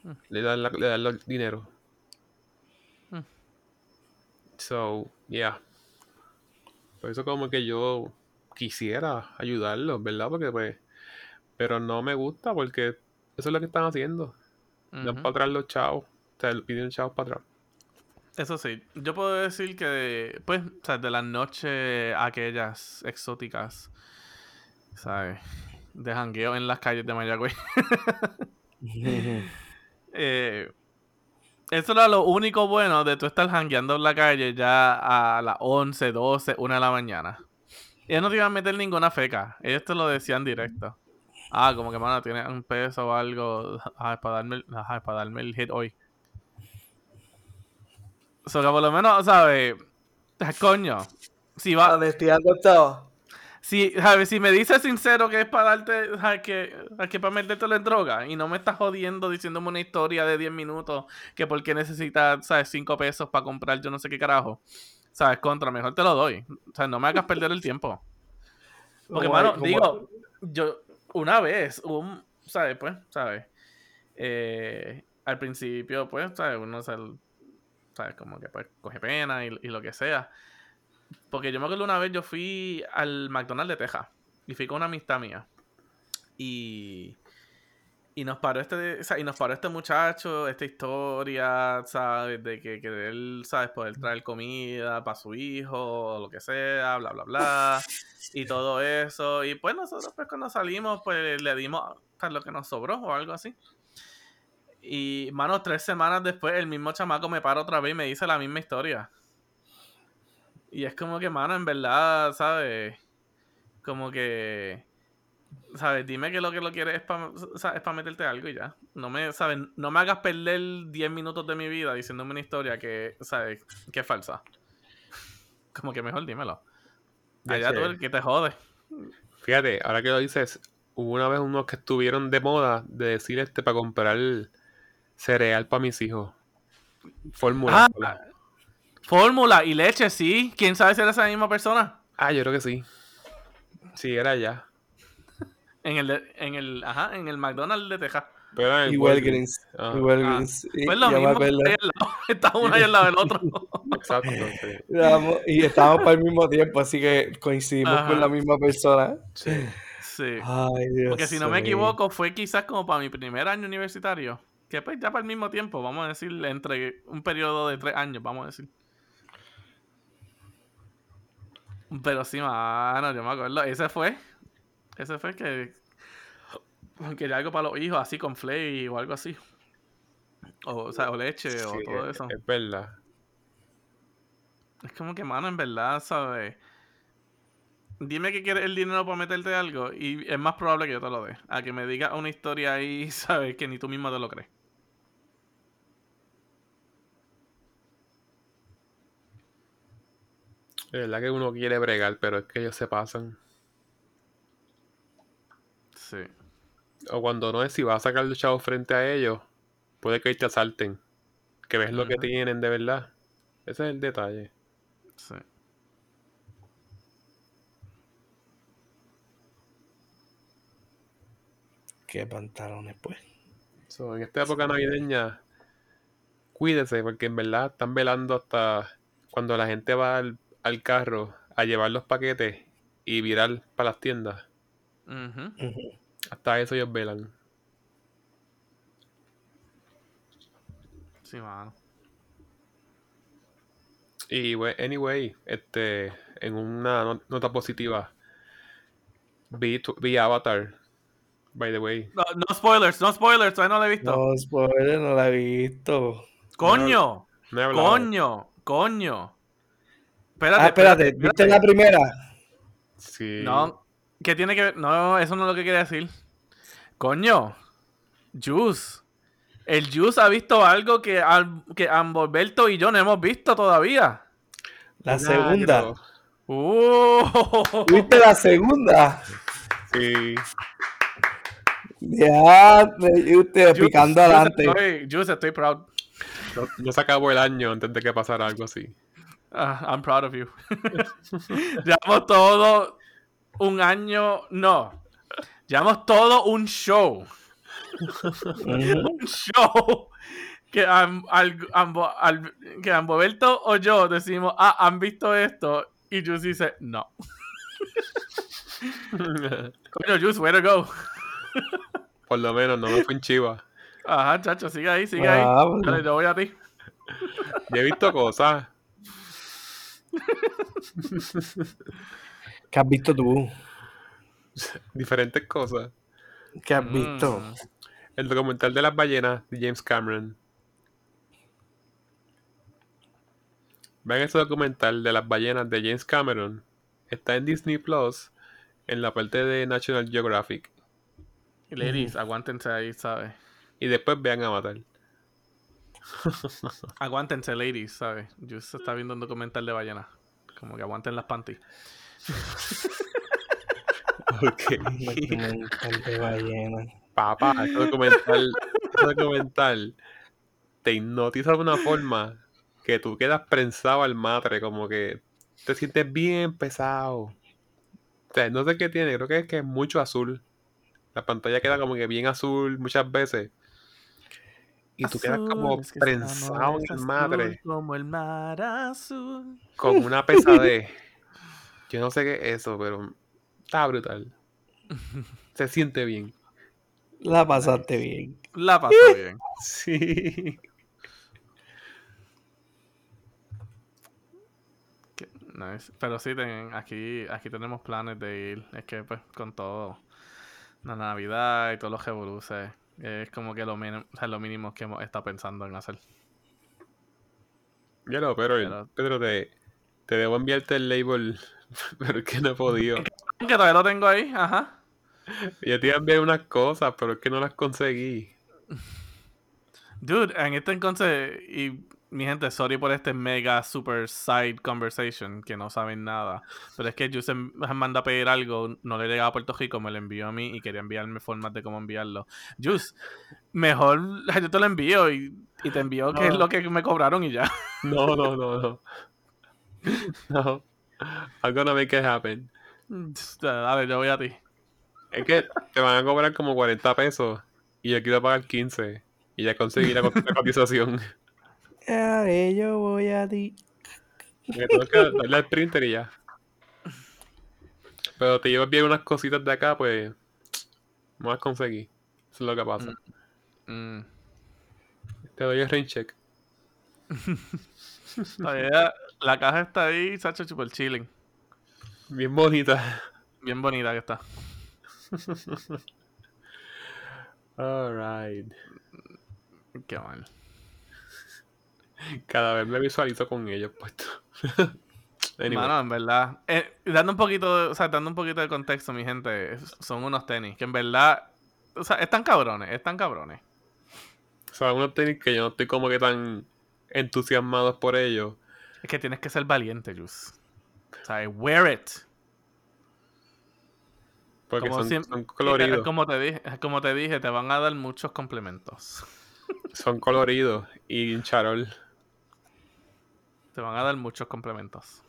Mm. Le dan, la- le dan los dinero. Mm. So, yeah. Por eso como que yo quisiera ayudarlos, ¿verdad? Porque pues, pero no me gusta porque eso es lo que están haciendo. Dan Ujú. para atrás los chavos. O sea, piden chavos para atrás. Eso sí, yo puedo decir que, pues, o sea, de las noches aquellas exóticas, ¿sabes? De jangueo en las calles de Mayagüez. Eh, eso era lo único bueno de tú estar jangueando en la calle ya a las 11, 12, 1 de la mañana. Ellos no te iban a meter ninguna feca. Ellos te lo decían directo. Ah, como que, mano, tienes un peso o algo. Ajá, para darme, el- ajá, para darme el hit hoy. O sea, que por lo menos, ¿sabes? Coño. Si va, Honestidad estaba. si, ¿sabes? si me dices sincero que es para darte, ¿sabes? que, ¿sabes? que para metértelo en droga y no me estás jodiendo diciéndome una historia de 10 minutos que porque necesitas, ¿sabes? 5 pesos para comprar yo no sé qué carajo. ¿Sabes? Contra, mejor te lo doy. O sea, no me hagas perder el tiempo. Porque, mano, digo, yo una vez, un, ¿sabes? Pues, ¿sabes? Eh, al principio, pues, ¿sabes? Uno se, ¿sabes? Como que pues coge pena y, y lo que sea. Porque yo me acuerdo una vez, yo fui al McDonald's de Texas y fui con una amistad mía. Y, y nos paró este, o sea, y nos paró este muchacho, esta historia, ¿sabes? De que, que él, ¿sabes? Poder traer comida para su hijo, o lo que sea, bla, bla, bla. Y todo eso. Y pues nosotros, pues cuando salimos, pues le dimos lo que nos sobró o algo así. Y, mano, tres semanas después, el mismo chamaco me para otra vez y me dice la misma historia. Y es como que, mano, en verdad, ¿sabes? Como que, ¿sabes? Dime que lo que lo quieres es para pa meterte algo y ya. No me, ¿sabes? No me hagas perder 10 minutos de mi vida diciéndome una historia que, ¿sabes? Que es falsa. Como que mejor dímelo. Allá tú el que te jode. Fíjate, ahora que lo dices, hubo una vez unos que estuvieron de moda de decir este para comprar cereal para mis hijos. Fórmula. Ah, fórmula y leche, sí. ¿Quién sabe si era esa misma persona? Ah, yo creo que sí. Sí, era ya. En el, de- en el, ajá, en el McDonald's de Texas. Pero en Y Walgreens. Walgreens. Ajá. Y Walgreens. Y- Pues lo mismo, lado. está uno ahí al lado del otro. Exacto. sí. Y estábamos para el mismo tiempo, así que coincidimos Ajá. con la misma persona. Sí. Sí. Ay, Dios Porque si no me equivoco, fue quizás como para mi primer año universitario. Que pues ya para el mismo tiempo, vamos a decir, entre un periodo de tres años, vamos a decir. Pero sí, mano, yo me acuerdo. Ese fue. Ese fue que. Quería algo para los hijos, así con flay o algo así. O, o sea, o leche o todo es- eso. Es verdad. Es como que, mano, en verdad, ¿sabes? Dime que quieres el dinero para meterte algo y es más probable que yo te lo dé. A que me digas una historia ahí, ¿sabes? Que ni tú mismo te lo crees. Es verdad que uno quiere bregar, pero es que ellos se pasan. Sí. O cuando no es si vas a sacar los chavos frente a ellos, puede que te asalten. Que ves lo que tienen de verdad. Ese es el detalle. Sí. Qué pantalones, pues. So, en esta época navideña, cuídese, porque en verdad están velando hasta cuando la gente va al, al carro a llevar los paquetes y virar para las tiendas. Ujú. Hasta eso ellos velan. Sí, mano. Y, anyway, este, en una no- nota positiva, vi, tu- vi Avatar, by the way. No, no spoilers, no spoilers, todavía no lo he visto. No, spoiler, no la he visto. ¡Coño! No. ¡Coño! ¡Coño! Espérate, Ah, espérate, ¿viste la primera? Sí. No, ¿qué tiene que ver? No, eso no es lo que quería decir. Coño, Juice. El Juice ha visto algo que, Al- que Amborberto y yo no hemos visto todavía. La segunda. ¡Uh! ¿Viste la segunda? Sí. Ya, y usted Juice, picando Juice, adelante. Estoy, Juice, estoy proud. No, no se acabó el año antes de que pasara algo así. Ah, I'm proud of you. Llevamos todo un año. No. Llevamos todo un show. Un show que, Am- al, Ambo- al- que Amboberto o yo decimos, ah, han visto esto. Y Juice dice, no. Coño, Juice, way to go. Por lo menos no me fue en chiva. Ajá, chacho, sigue ahí, sigue ahí. Ah, bueno. Dale, yo voy a ti. Yo he visto cosas. ¿Qué has visto tú? diferentes cosas. ¿Qué has visto? Mm. El documental de las ballenas de James Cameron. Vean ese documental de las ballenas de James Cameron. Está en Disney Plus, en la parte de National Geographic. Ladies, aguántense ahí, ¿sabes? Y después vean Avatar. Aguántense, ladies, ¿sabes? Juice está viendo un documental de ballena. Como que aguanten las panties. Ok. Documental de ballena. Papá, ese documental, ese documental te hipnotiza de una forma que tú quedas prensado al matre, como que te sientes bien pesado. O sea, no sé qué tiene, creo que es que es mucho azul. La pantalla queda como que bien azul muchas veces. Y tú quedas como es que prensado en el madre Como el mar azul. con una pesadez. Yo no sé qué es eso, pero está brutal. Se siente bien. La pasaste bien. La pasó bien. Sí. Qué nice. Pero sí, ten- aquí, aquí tenemos planes de ir. Es que pues con todo la Navidad y todos los revoluces, es como que lo, mínimo, o sea, lo mínimo que hemos estado pensando en hacer. Ya lo, pero, Pero- Pedro, te, te debo enviarte el label, pero es que no he podido. Que todavía lo tengo ahí, ajá. Yo te enviar unas cosas, pero es que no las conseguí. Dude, en este entonces, y mi gente, sorry por este mega super side conversation que no saben nada. Pero es que Juice me manda a pedir algo, no le llegaba a Puerto Rico, me lo envió a mí y quería enviarme formas de cómo enviarlo. Juice, mejor yo te lo envío y, y te envío qué es No. lo que me cobraron y ya. No, no, no, no. No. I'm gonna make it happen. Dale, yo voy a ti. Es que te van a cobrar como 40 pesos y yo quiero pagar 15. Y ya conseguí la cot- la cotización. Ay, yo voy a ti. Me tengo que darle al printer y ya. Pero te llevas bien unas cositas de acá, pues. No las conseguí. Eso es lo que pasa. Mm. Te doy el rain check. Todavía la caja está ahí, Sacho, super chilling. Bien bonita. Bien bonita que está. Alright. Qué mal. Cada vez me visualizo con ellos puesto. Anyway, Mano, en verdad. eh, dando un poquito, o sea, dando un poquito de contexto, mi gente, son unos tenis que en verdad, o sea, están cabrones, están cabrones. o sea, unos tenis que yo no estoy como que tan entusiasmados por ellos. Es que tienes que ser valiente, Jus. O sea, wear it. Porque Como son, son eh, coloridos. Como te dije, como te dije, te van a dar muchos complementos. Son coloridos. Y en charol. Te van a dar muchos complementos.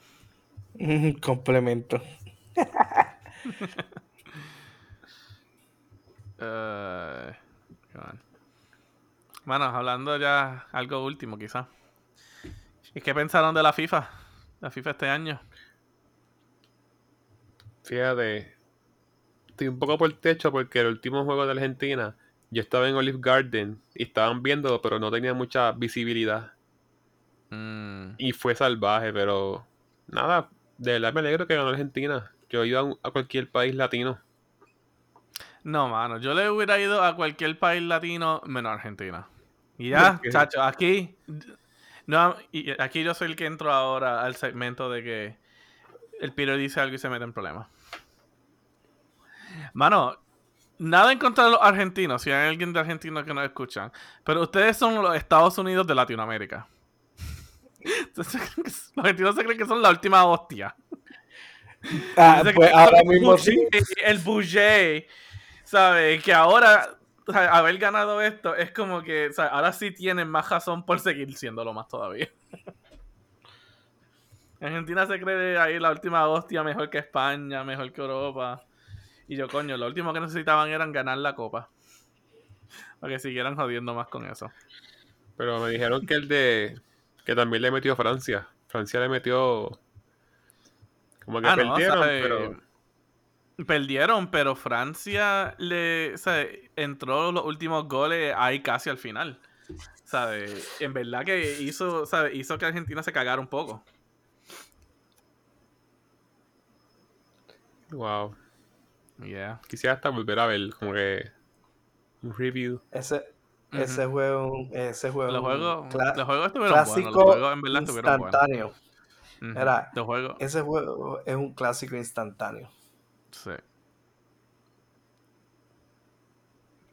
Un complemento. Eh. Bueno, hablando ya algo último, quizás. ¿Y qué pensaron de la FIFA? La FIFA este año. Fíjate. estoy un poco por el techo porque el último juego de Argentina, yo estaba en Olive Garden y estaban viéndolo, pero no tenía mucha visibilidad. Mm. Y fue salvaje, pero nada, de verdad me alegro que ganó Argentina. Yo iba a, a cualquier país latino. No, mano, yo le hubiera ido a cualquier país latino menos Argentina. Y ya, chacho, aquí. No, y aquí yo soy el que entro ahora al segmento de que el Piro dice algo y se mete en problemas. Mano, nada en contra de los argentinos, si hay alguien de Argentina que nos escuchan, pero ustedes son los Estados Unidos de Latinoamérica. Entonces, los argentinos se creen que son la última hostia. Ah, pues ahora el mismo sí. El Boucher, ¿sabes? Que ahora o sea, haber ganado esto es como que, o sea, ahora sí tienen más razón por seguir siéndolo más todavía. Argentina se cree ahí la última hostia mejor que España, mejor que Europa. Y yo, coño, lo último que necesitaban eran ganar la copa. Para que siguieran jodiendo más con eso. Pero me dijeron que el de. que también le metió Francia. Francia le metió. Como que Ah, no, perdieron, pero. Perdieron, pero Francia le, ¿sabes? entró los últimos goles ahí casi al final. ¿Sabes? En verdad que hizo, ¿sabes? hizo que Argentina se cagara un poco. Wow. Yeah. Quisiera hasta volver a ver, como que. Un review. Ese, ese juego, ese juego, Los juegos, los juegos estuvieron buenos. Los clásico juegos en verdad estuvieron buenos. instantáneo. Era- Ese juego es un clásico instantáneo. Sí.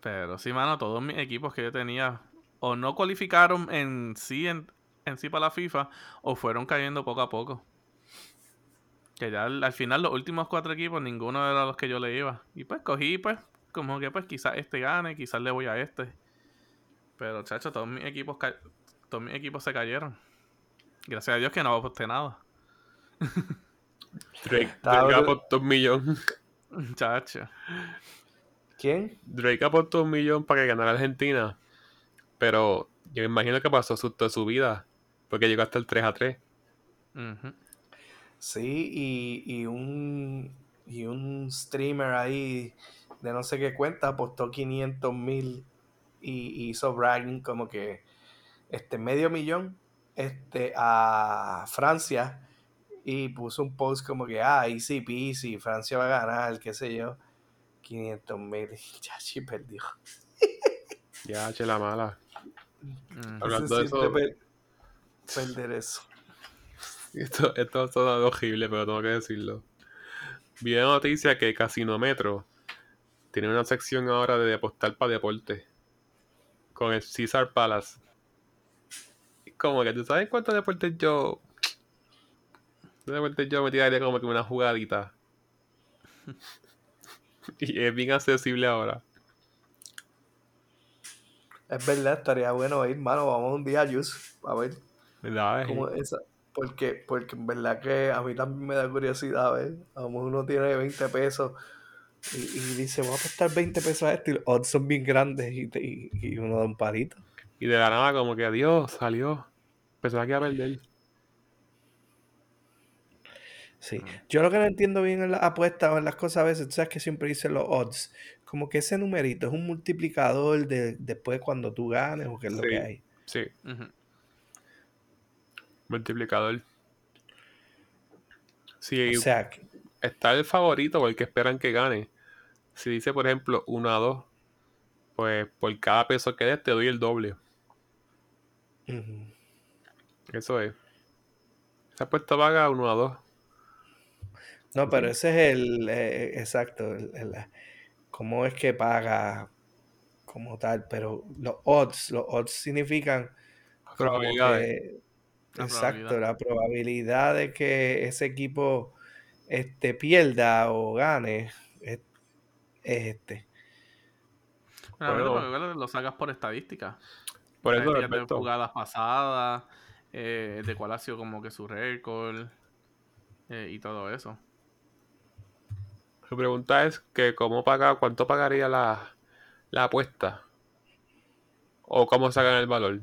Pero sí, mano, todos mis equipos que yo tenía o no cualificaron en sí, en, en sí para la FIFA, o fueron cayendo poco a poco. Que ya al, al final los últimos cuatro equipos, ninguno era los que yo le iba. Y pues cogí, pues, como que pues quizás este gane, quizás le voy a este. Pero, chacho, todos mis equipos todos mis equipos se cayeron. Gracias a Dios que no aposté nada. Drake, Está Drake apostó un millón. Chacho. ¿Quién? Drake apostó un millón para que ganara Argentina. Pero yo me imagino que pasó susto de su vida. Porque llegó hasta el 3 a 3. Ujú. Sí, y, y un y un streamer ahí de no sé qué cuenta apostó 500 mil y, y hizo bragging como que este medio millón este a Francia y puso un post como que ah easy peasy Francia va a ganar qué sé yo 500 mil ya sí perdió Ya, che la mala. Ujú. Hablando de eso- per- perder eso Esto, esto suena horrible, pero tengo que decirlo. Vi la noticia que Casinometro tiene una sección ahora de apostar para deporte. Con el Caesar Palace. Como que tú sabes cuántos deportes yo. ¿Cuántos deportes yo me tiraría como que una jugadita? y es bien accesible ahora. es verdad estaría bueno ir mano vamos un día a Juice a ver ¿Verdad? esa, porque, porque en verdad que a mí también me da curiosidad, ¿ves? A lo mejor uno tiene 20 pesos y, y dice, voy a apostar 20 pesos a esto y los odds son bien grandes y, te- y, y uno da un parito. Y de la nada, como que adiós, salió. Pensaba que iba a perder. Sí. Yo lo que no entiendo bien en las apuestas o en las cosas a veces, tú sabes que siempre dicen los odds, como que ese numerito es un multiplicador de después cuando tú ganes o qué es lo Sí. que hay. Sí, multiplicador. Sí, O sea, está el favorito o el que esperan que gane. Si dice, por ejemplo, 1 a 2, pues por cada peso que des te doy el doble. Eso es. Esa apuesta paga 1 a 2. No, pero ese es el, eh, exacto, el- el- cómo es que paga como tal, pero los odds, los odds significan como Probabilidades. que- La exacto, probabilidad. la probabilidad de que ese equipo este, pierda o gane es, es este. Pero Bueno. porque, bueno, lo sacas por estadística. Por eso, de jugadas pasadas, eh, de cuál ha sido como que su récord eh, y todo eso. Mi pregunta es que cómo paga, cuánto pagaría la, la apuesta. O cómo sacan el valor.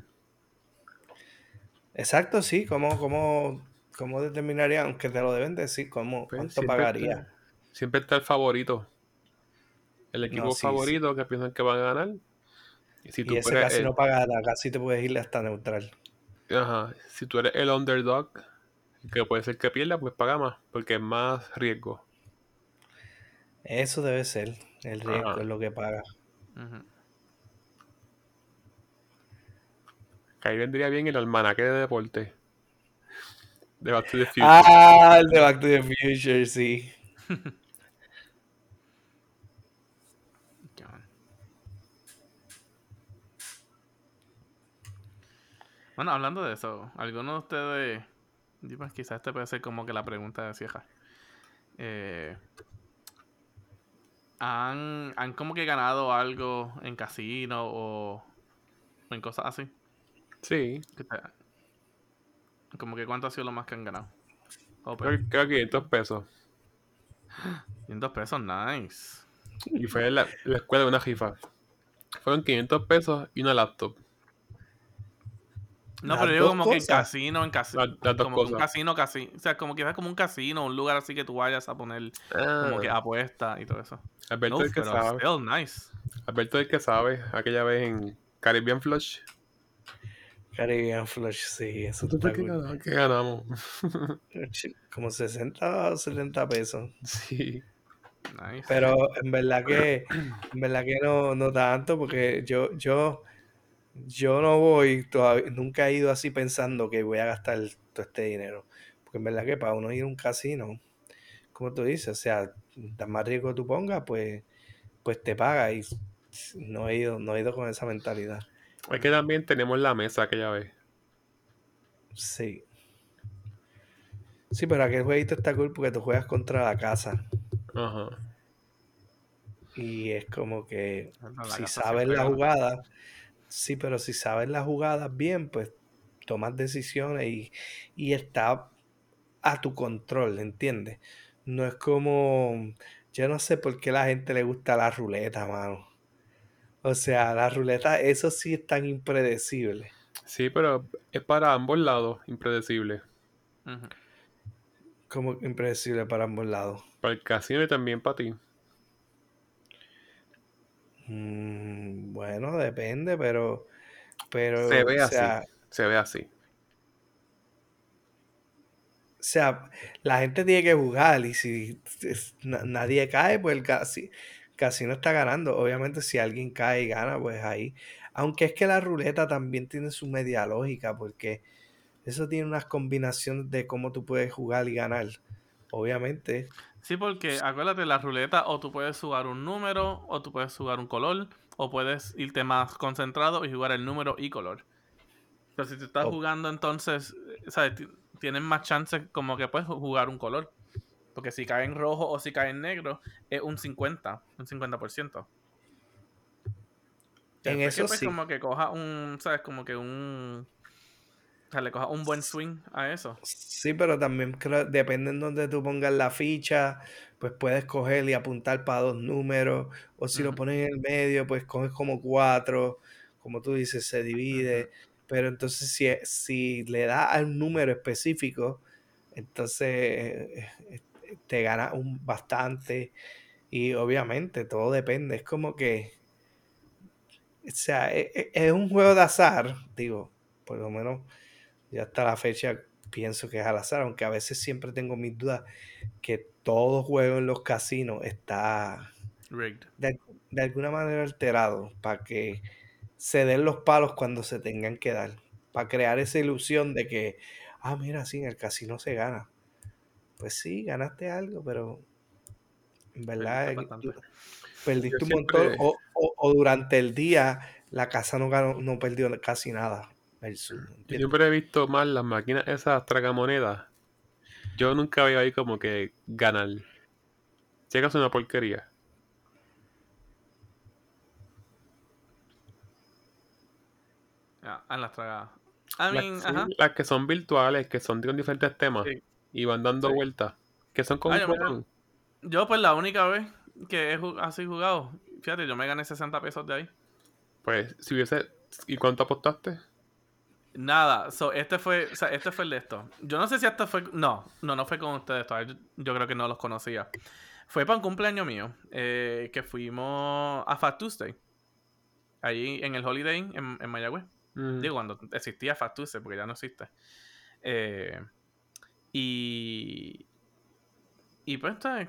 Exacto, sí, ¿cómo, cómo, cómo determinaría, aunque te lo deben decir, cómo, cuánto siempre pagaría? Está, siempre está el favorito. el equipo No, sí, sí. favorito que piensan que van a ganar. Y si tú Y ese eres casi el- no paga nada, casi te puedes ir hasta neutral. Ajá, si tú eres el underdog, que puede ser que pierda, pues paga más, porque es más riesgo. Eso debe ser. El riesgo Ajá. es lo que paga. Que ahí vendría bien el almanaque de deporte. De Back to the Future. Ah, el de Back to the Future, sí. Bueno. Hablando de eso, ¿alguno de ustedes, pues quizás este puede ser como que la pregunta de cierre, eh, ¿han, han como que ganado algo en casino o, en cosas así? Sí, como que cuánto ha sido lo más que han ganado. Oh, creo, pero, creo que 500 pesos. 500 pesos, nice. Y fue la, la escuela de una jifa. Fueron 500 pesos y una laptop. No, pero yo como que en casino, en casino. Las- como que un casino, casi. O sea, como quizás como un casino, un lugar así que tú vayas a poner como que Ah, apuesta y todo eso. Alberto No, es el que sabe. still nice. Alberto es el que sabe. Aquella vez en Caribbean Flush. Caribbean Flush, sí, eso está ¿Qué cool. ganamos? ¿Qué ganamos? Como 60 o 70 pesos. sí. Nice. Pero en verdad que, en verdad que no, no tanto, porque yo, yo, yo no voy, todavía, nunca he ido así pensando que voy a gastar todo este dinero. Porque en verdad que para uno ir a un casino, como tú dices, o sea, da más riesgo tú pongas, pues, pues te paga. Y no he ido, no he ido con esa mentalidad. Es que también tenemos la mesa aquella vez. Sí. Sí, pero aquel jueguito está cool porque tú juegas contra la casa. Ajá. Y es como que si sabes la jugada, sí, pero si sabes las jugadas bien, pues tomas decisiones y, y está a tu control, ¿entiendes? No es como, yo no sé por qué a la gente le gusta la ruleta, mano. O sea, la ruleta, eso sí es tan impredecible. Sí, pero es para ambos lados, impredecible. Como impredecible para ambos lados. Para el casino y también para ti. Mm, bueno, depende, pero, pero, Se ve o así. Se ve así. O sea, la gente tiene que jugar y si nadie cae, pues el casi, casino está ganando. Obviamente si alguien cae y gana, pues ahí. Aunque es que la ruleta también tiene su media lógica, porque eso tiene unas combinaciones de cómo tú puedes jugar y ganar. Obviamente. Sí, porque acuérdate, la ruleta o tú puedes jugar un número, o tú puedes jugar un color, o puedes irte más concentrado y jugar el número y color. Pero si tú estás jugando entonces, ¿sabes? Ti- Tienes más chances como que puedes jugar un color. Porque si cae en rojo o si cae en negro, es un 50, un 50%. En que, eso pues, sí. como que coja un, ¿sabes? Como que un... O sea, le coja un buen swing a eso. Sí, pero también creo- depende en donde tú pongas la ficha, pues puedes coger y apuntar para dos números, o si lo pones en el medio, pues coges como cuatro, como tú dices, se divide, pero entonces si, si le das a un número específico, entonces eh, eh, te gana un bastante. Y obviamente todo depende, es como que, o sea, e- e- es un juego de azar, digo, por lo menos ya hasta la fecha pienso que es al azar, aunque a veces siempre tengo mis dudas que todo juego en los casinos está Rigged. de, de alguna manera alterado para que se den los palos cuando se tengan que dar, para crear esa ilusión de que, ah, mira, sí, en el casino se gana. Pues sí, ganaste algo, pero en verdad Perdiste bastante. tú- perdiste Yo un montón o, o- o durante el día la casa no ganó, no perdió casi nada. versus, Yo siempre he visto más las máquinas esas tragamonedas. Yo nunca veo ahí como que ganar. Si acaso una porquería. Ya, en las tragadas. I Las, mean, sí, ajá. las que son virtuales, que son con diferentes temas Sí. y van dando Sí. vueltas. Que son como Ah, un yo. Yo, pues, la única vez que he así jugado, fíjate, yo me gané 60 pesos de ahí. Pues si hubiese. ¿Y cuánto apostaste? Nada, so, este fue, o sea, este fue el de esto. Yo no sé si este fue, no, no, no fue con ustedes todavía, yo, yo creo que no los conocía. Fue para un cumpleaños mío, eh, que fuimos a Fat Tuesday. Allí en el Holiday Inn, en, en Mayagüez. Mm. Digo, cuando existía Fat Tuesday, porque ya no existe. Eh, y. Y pues, ¿sabes?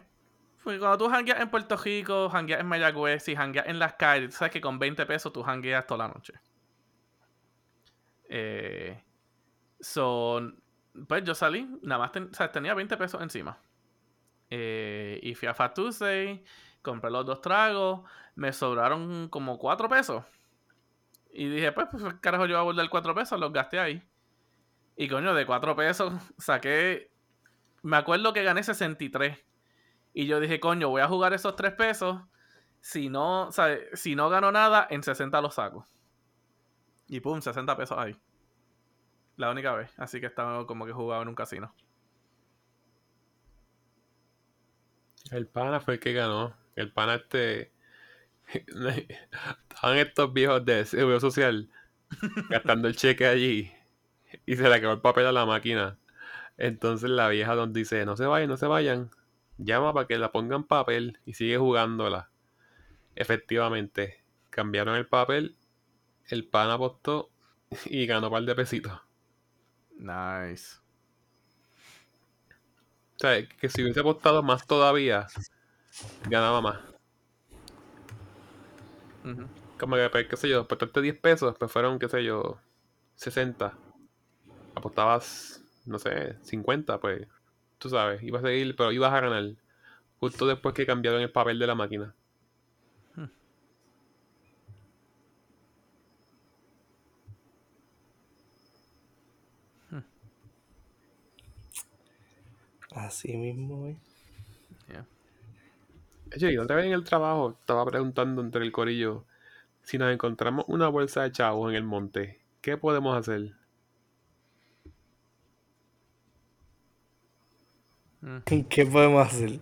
Cuando tú jangueas en Puerto Rico, jangueas en Mayagüez y jangueas en las calles, tú sabes que con 20 pesos tú jangueas toda la noche. Eh, son. Pues yo salí, nada más ten- o sea, tenía 20 pesos encima. Eh, y fui a Fat Tuesday, compré los dos tragos, me sobraron como 4 pesos. Y dije, pues, pues carajo, yo voy a volver 4 pesos, los gasté ahí. Y coño, de 4 pesos saqué. Me acuerdo que gané 63. Y yo dije, coño, voy a jugar esos 3 pesos. Si no, ¿sabes? si no gano nada, en 60 los saco. Y pum, 60 pesos ahí. La única vez. Así que estaba como que jugaba en un casino. El pana fue el que ganó. El pana este. Estaban estos viejos de seguro social gastando el cheque allí y se le quedó el papel a la máquina. Entonces la vieja nos dice: No se vayan, no se vayan. Llama para que la pongan papel y sigue jugándola. Efectivamente, cambiaron el papel. El pana apostó y ganó un par de pesitos. Nice. O sea, que si hubiese apostado más todavía, ganaba más. Como que, pues, qué sé yo, apostaste 10 pesos, pues fueron, qué sé yo, 60. Apostabas, no sé, 50, pues, tú sabes, ibas a seguir, pero ibas a ganar. Justo después que cambiaron el papel de la máquina. Así mismo, eh. Yeah. Oye, otra vez en el trabajo estaba preguntando entre el corillo si nos encontramos una bolsa de chavos en el monte, ¿qué podemos hacer? Mm. ¿Qué podemos hacer?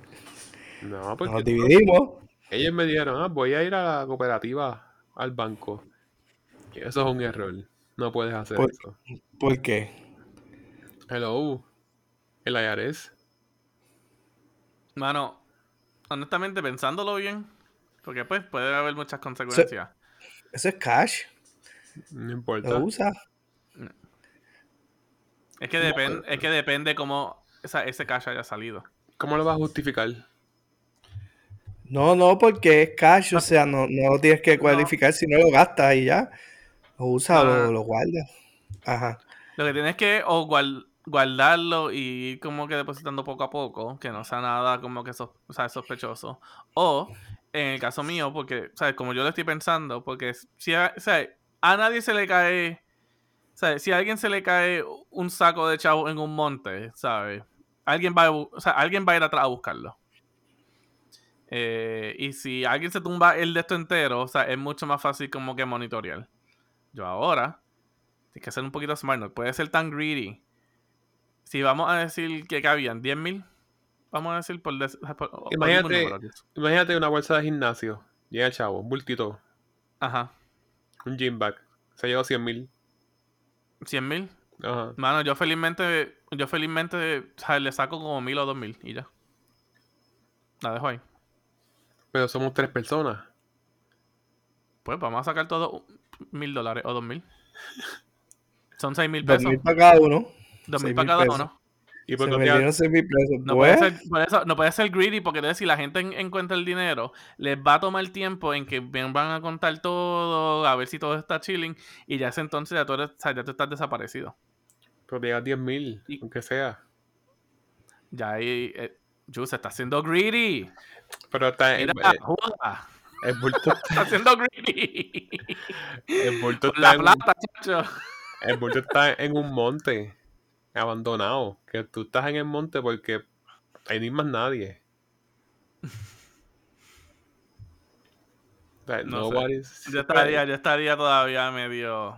No, porque Nos dividimos. ellos me dijeron, ah, voy a ir a la cooperativa, al banco. Y eso es un error. No puedes hacer Por- eso. ¿Por qué? Hello, el IRS. Mano, honestamente, pensándolo bien, porque pues puede haber muchas consecuencias. Eso es cash. No importa. Lo usa. Es que, depen- es que depende cómo esa- ese cash haya salido. ¿Cómo lo vas a justificar? No, no, porque es cash. O sea, no, no lo tienes que No. cualificar si no lo gastas y ya. Lo usa, No, no, lo, lo guardas. Ajá. Lo que tienes que o gual- guardarlo y ir como que depositando poco a poco, que no sea nada como que sos- o sea, sospechoso. O, en el caso mío, porque, ¿sabes? Como yo lo estoy pensando, porque si a, sea, a nadie se le cae, ¿sabes? Si a alguien se le cae un saco de chavo en un monte, ¿sabes? Alguien va a, alguien va a ir atrás a buscarlo. Eh, y si alguien se tumba el de esto entero, o sea, es mucho más fácil como que monitorear. Yo ahora, tienes que ser un poquito smart, no puede ser tan greedy. Si vamos a decir que cabían 10 mil, vamos a decir por... des- por- por Imagínate- número. Imagínate una bolsa de gimnasio. Llega el chavo, un bultito, Ajá. un gym bag. Se lleva 100 mil. 100 mil. Ajá. Mano, yo felizmente, yo felizmente o sea, le saco como mil o dos mil y ya. La dejo ahí. Pero somos tres personas. Pues vamos a sacar todos mil dólares o dos mil. Son seis mil Dos pesos. mil para cada uno. Dos mil para cada pesos. uno. Y por Se no me quedar- dieron seis mil pesos. No Pues, puede, ser, por eso, no puede ser greedy porque entonces si la gente en- encuentra el dinero, les va a tomar tiempo en que ven- van a contar todo, a ver si todo está chilling, y ya ese entonces ya tú, eres- ya tú estás desaparecido. Pero llegas 10 mil, Y- aunque sea. Ya ahí, eh, se está haciendo greedy. Pero está, Mira, el- joda, el bulto, está haciendo greedy. el bulto la en, plata, chacho. el bulto está en un monte abandonado. Que tú estás en el monte porque ahí no hay más nadie. No sé. Yo estaría, yo estaría todavía medio,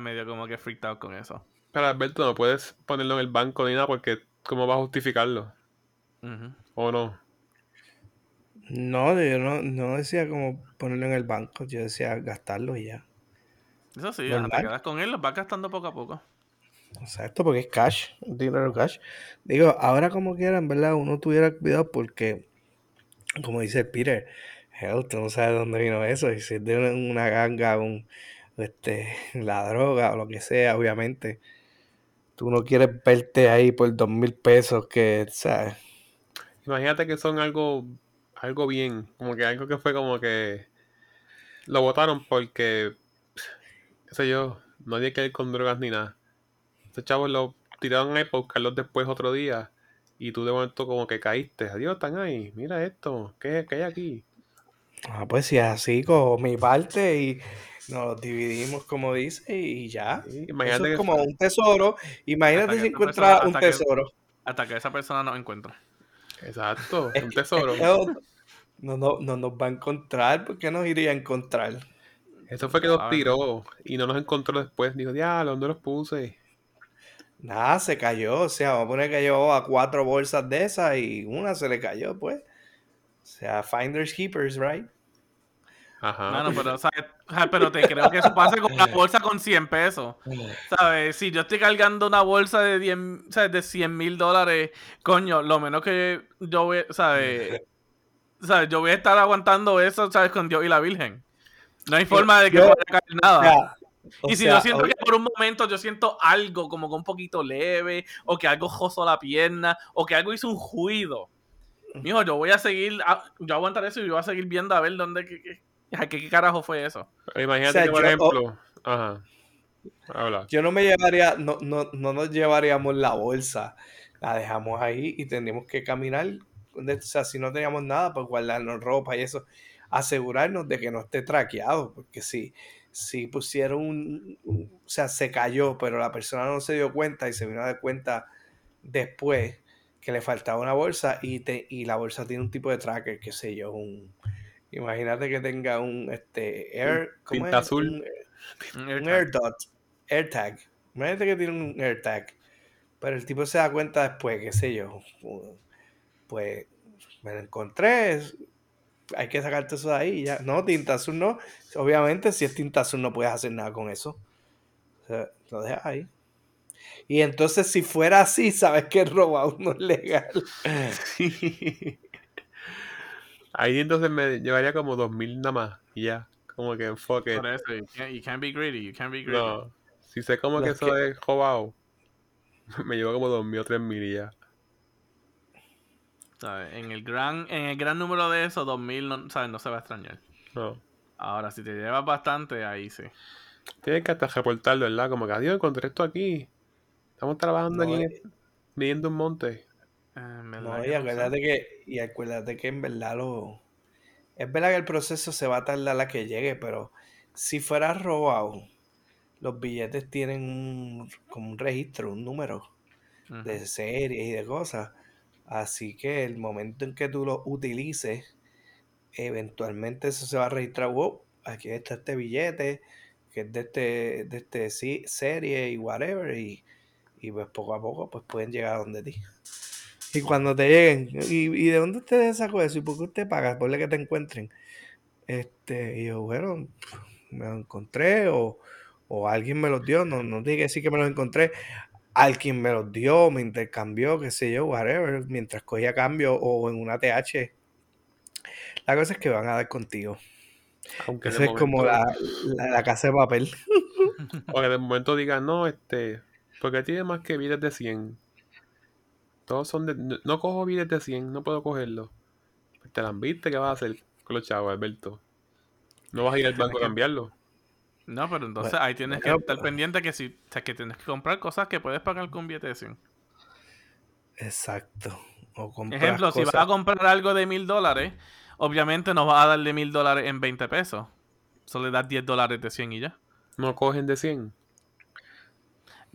medio como que freaked out con eso. Pero Alberto, no puedes ponerlo en el banco ni nada porque ¿cómo vas a justificarlo? ¿O no? no, yo no, no decía como ponerlo en el banco. Yo decía gastarlo y ya. Eso sí, te quedas con él, lo vas gastando poco a poco. Exacto, porque es cash, dinero cash. Digo, ahora como quiera, en verdad, uno tuviera cuidado porque como dice Peter, hell, tú no sabes dónde vino eso, y si es de una, ganga, un, este, la droga o lo que sea, obviamente. Tú no quieres verte ahí por dos mil pesos que, ¿sabes? Imagínate que son algo, algo bien, como que algo que fue como que lo votaron porque, qué sé yo, no había que con drogas ni nada. Estos chavos lo tiraron ahí para buscarlos después otro día y tú de momento como que caíste. Adiós, están ahí, mira esto, ¿qué, qué hay aquí? Ah, pues si es así, cojo mi parte y nos los dividimos como dice y ya. Sí, Eso es que como un tesoro. Imagínate si persona- un que- tesoro. Hasta que esa persona nos encuentre. Exacto, Es un tesoro. no, no, no- no nos va a encontrar, ¿por qué nos iría a encontrar? Eso fue que nos tiró y no nos encontró después. Dijo, diablo, ¿dónde los puse? Nada, se cayó. O sea, vamos a poner que llevaba cuatro bolsas de esas y una se le cayó, pues. O sea, finders keepers, right? Ajá. Mano, pero, ¿sabes? Ja, pero te creo que eso pase con una bolsa con 100 pesos. ¿Sabes? Si yo estoy cargando una bolsa de 10, ¿sabes? de 100 mil dólares, coño, lo menos que yo voy, ¿sabes? ¿sabes? Yo voy a estar aguantando eso, ¿sabes? Con Dios y la Virgen. No hay forma de que yo- no vaya a caer nada. O sea, o y si sea, yo siento que por un momento yo siento algo como que un poquito leve, o que algo josó la pierna, o que algo hizo un ruido, mijo, yo voy a seguir, a- yo aguantar eso y yo voy a seguir viendo a ver dónde, qué, qué, qué- qué carajo fue eso. Imagínate O sea, que, por yo- ejemplo, ajá. Habla. yo no me llevaría, no, no, no nos llevaríamos la bolsa. La dejamos ahí y tendríamos que caminar. O sea, si no teníamos nada, pues guardarnos ropa y eso. Asegurarnos de que no esté traqueado. Porque si, si pusieron un, un- O sea, se cayó, pero la persona no se dio cuenta y se vino a dar cuenta después que le faltaba una bolsa y, te, y la bolsa tiene un tipo de tracker, qué sé yo, un... Imagínate que tenga un este air, ¿cómo es? azul. Un- Un un AirTag. AirDot, AirTag. Imagínate que tiene un AirTag. Pero el tipo se da cuenta después, qué sé yo. Pues me lo encontré. Hay que sacarte eso de ahí. y Ya. No, tinta azul no. Obviamente, si es tinta azul, no puedes hacer nada con eso. O sea, lo dejas ahí. Y entonces, si fuera así, sabes que robar uno es legal. Ahí entonces me llevaría como 2000 nada más y ya. Como que enfoque. Por eso, you can't, you can't be greedy, you can't be greedy. No. Si sé como que eso que- es robado, me llevo como 2000 o 3000 y ya. ¿Sabes? En el gran, en el gran número de esos, 2000, no, ¿sabes? No se va a extrañar. No. Ahora, si te llevas bastante, ahí sí. Tienes que hasta reportarlo, ¿verdad? Como que, adiós, encontré esto aquí. Estamos trabajando No, aquí eh, midiendo un monte. Eh, No, que y acuérdate que, y acuérdate que en verdad lo. Es verdad que el proceso se va a tardar a que llegue, pero si fuera robado, los billetes tienen un, como un registro, un número de series y de cosas. Así que el momento en que tú lo utilices, eventualmente eso se va a registrar. Wow, aquí está este billete, que es de este, de este serie y whatever. Y, y pues poco a poco pues pueden llegar a donde ti. Y cuando te lleguen, ¿y, y de dónde usted sacó eso? ¿Y por qué usted paga? Por que te encuentren. Este, y yo, bueno, me lo encontré o, o alguien me los dio, no, no tiene que que me los encontré. Alguien me los dio, me intercambió, qué sé yo, whatever, mientras cogía cambio o en una TH. La cosa es que van a dar contigo. Aunque Eso es como la, la, la casa de papel. O que de momento digan, no, este, porque tiene más que billetes de 100. Todos son de. No, no cojo billetes de 100, no puedo cogerlo. Te la han viste, ¿qué vas a hacer con los chavos, Alberto? No vas a ir al banco a cambiarlo. No, pero entonces Bueno, ahí tienes que estar pendiente que si, o sea, que tienes que comprar cosas que puedes pagar con billete de 100. Exacto. O Ejemplo, si vas a comprar algo de mil dólares, obviamente no vas a darle mil dólares en 20 pesos. Solo le das 10 dólares de 100 y ya. No cogen de 100.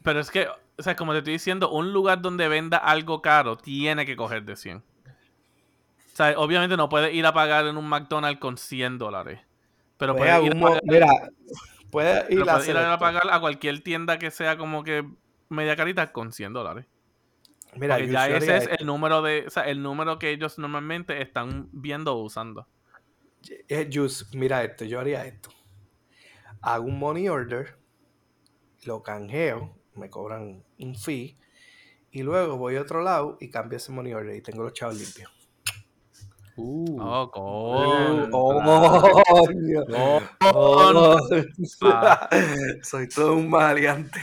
Pero es que, o sea, como te estoy diciendo, un lugar donde venda algo caro tiene que coger de 100. O sea, obviamente no puedes ir a pagar en un McDonald's con 100 dólares. Pero Pues puedes ir, a pagar, Mira, puedes ir a puedes ir hacer a esto. pagar a cualquier tienda que sea como que media carita con 100 dólares. Mira, Porque ya ese es el número de, o sea, el número que ellos normalmente están viendo o usando. Eh, Jus, mira esto, yo haría esto. Hago un money order, lo canjeo, me cobran un fee, y luego voy a otro lado y cambio ese money order y tengo los chavos limpios. Uh, Oh, Oh, contra. coño. Oh, Soy todo un maleante.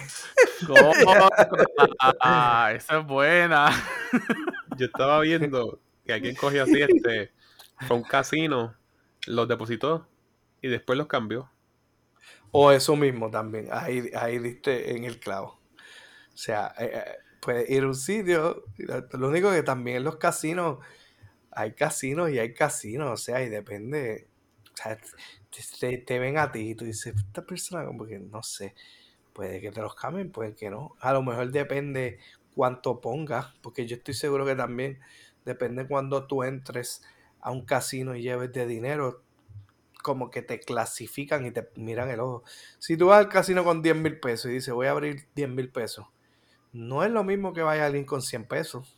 Ah, esa es buena. yo estaba viendo que alguien cogió así este, fue un casino, los depositó y después los cambió. O eso mismo también. Ahí, ahí diste en el clavo. O sea, eh, eh, puedes ir a un sitio. Lo único que también en los casinos, hay casinos y hay casinos. O sea, y depende. O sea, te, te- ven a ti y tú dices, esta persona como que no sé. Puede que te los cambien, puede que no. A lo mejor depende cuánto pongas. Porque yo estoy seguro que también depende cuando tú entres a un casino y lleves de dinero. Como que te clasifican y te miran el ojo. Si tú vas al casino con 10 mil pesos y dices, voy a abrir 10 mil pesos, no es lo mismo que vaya alguien con 100 pesos.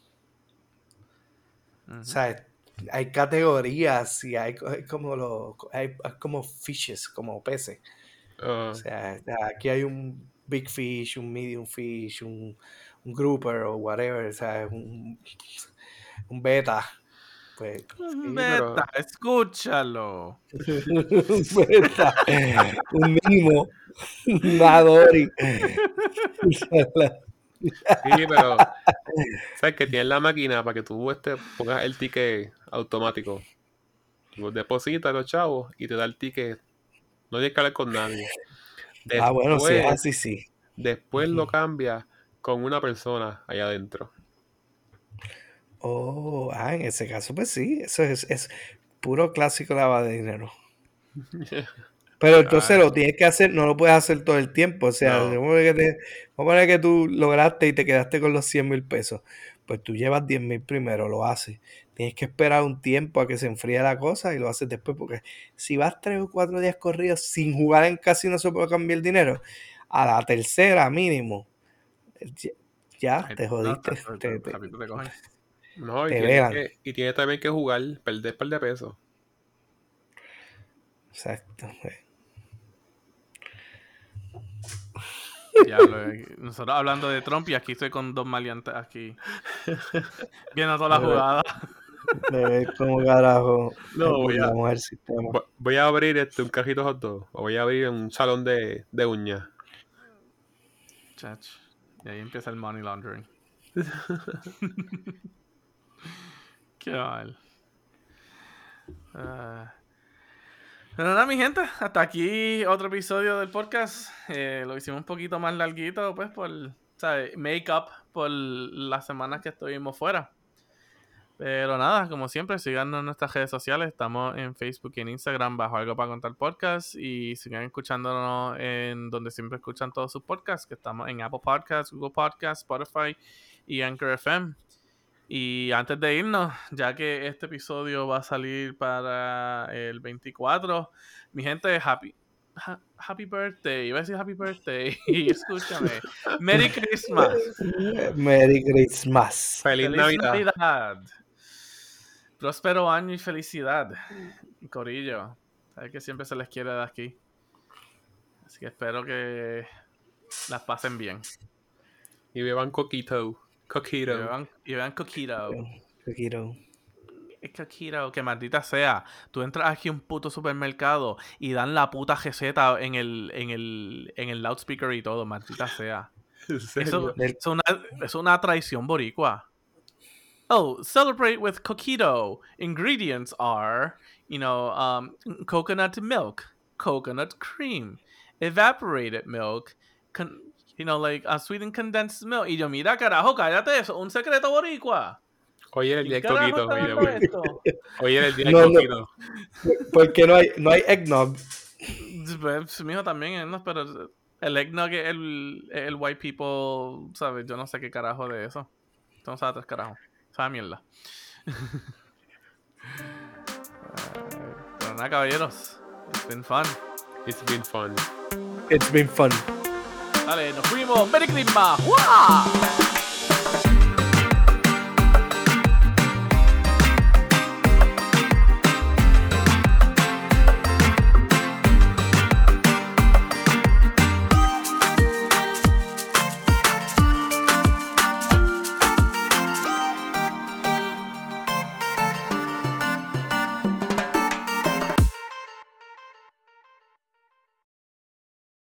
O sea, hay categorías y hay, hay como los, hay, hay como fishes, como peces. Ah, O sea, aquí hay un big fish, un medium fish, un, un grouper o whatever, o sea, un, un beta. Pues, pero- Beta, escúchalo. un beta, un mimo, un adori. sí, pero sabes que tienes la máquina para que tú este, pongas el ticket automático. Tú depositas los chavos y te da el ticket. No tienes que hablar con nadie. Ah, bueno, sí, así sí. Después lo Ujú. cambia con una persona allá adentro. Oh, ah, en ese caso, pues sí, eso es, es puro clásico lavado de dinero. Pero entonces lo tienes que hacer, no lo puedes hacer todo el tiempo. O sea, No. vamos a que, te- vamos a poner que tú lograste y te quedaste con los 100 mil pesos. Pues tú llevas 10 mil primero, lo haces. Tienes que esperar un tiempo a que se enfríe la cosa y lo haces después. Porque si vas tres o cuatro días corridos sin jugar en casino, se puede cambiar el dinero. A la tercera mínimo, ya, ya Ay, te jodiste. te- te- te- cogen. No, y que, tienes también que jugar, perder par de pesos. exacto. eh. Diablo, nosotros hablando de Trump y aquí estoy con dos maleantes aquí. Viendo toda la jugada. Como carajo. No, voy a- burlamos el sistema. Vo- Voy a abrir este, un cajito hot dog. O voy a abrir un salón de, de uñas. Chach. Y ahí empieza el money laundering. Qué mal. Ah. Pero nada, mi gente, hasta aquí otro episodio del podcast. Eh, lo hicimos un poquito más larguito, pues, por, ¿sabes? Make up por las semanas que estuvimos fuera. Pero nada, como siempre, síganos en nuestras redes sociales. Estamos en Facebook y en Instagram bajo algo para contar podcast. Y sigan escuchándonos en donde siempre escuchan todos sus podcasts, que estamos en Apple Podcasts, Google Podcasts, Spotify y Anchor FM. Y antes de irnos, ya que este episodio va a salir para el 24, mi gente, happy, ha- happy birthday. Iba a decir happy birthday. Y escúchame. Merry Christmas. Merry Christmas. Feliz, Feliz Navidad. Navidad. Próspero año y felicidad. Corillo. Sabes que siempre se les quiere de aquí. Así que espero que las pasen bien. Y beban coquito. Coquito. vean, y vean Coquito. Coquito. Es Coquito, que maldita sea. Tú entras aquí a un puto supermercado y dan la puta receta en el, en el, en el loudspeaker y todo, maldita sea. ¿En Eso, es una, es una traición boricua. Oh, celebrate with coquito. Ingredients are, you know, um, coconut milk, coconut cream, evaporated milk, con- you know, like uh, sweetened condensed milk. Y yo, mira, carajo, cállate eso, un secreto boricua. Hoy era el día ¿Quién del coquito. Hoy era el día No, del no. coquito. Porque no hay, no hay eggnog. Pues, mijo, también, ¿no? Pero el eggnog es el, el white people, ¿sabes? Yo no sé qué carajo de eso. Esto no sabe tres carajos. Sabe mierda. Eh, Pero nada, caballeros. It's been fun. It's been fun. It's been fun. Dale, nos fuimos. ¡Merry Christmas! ¡Wow!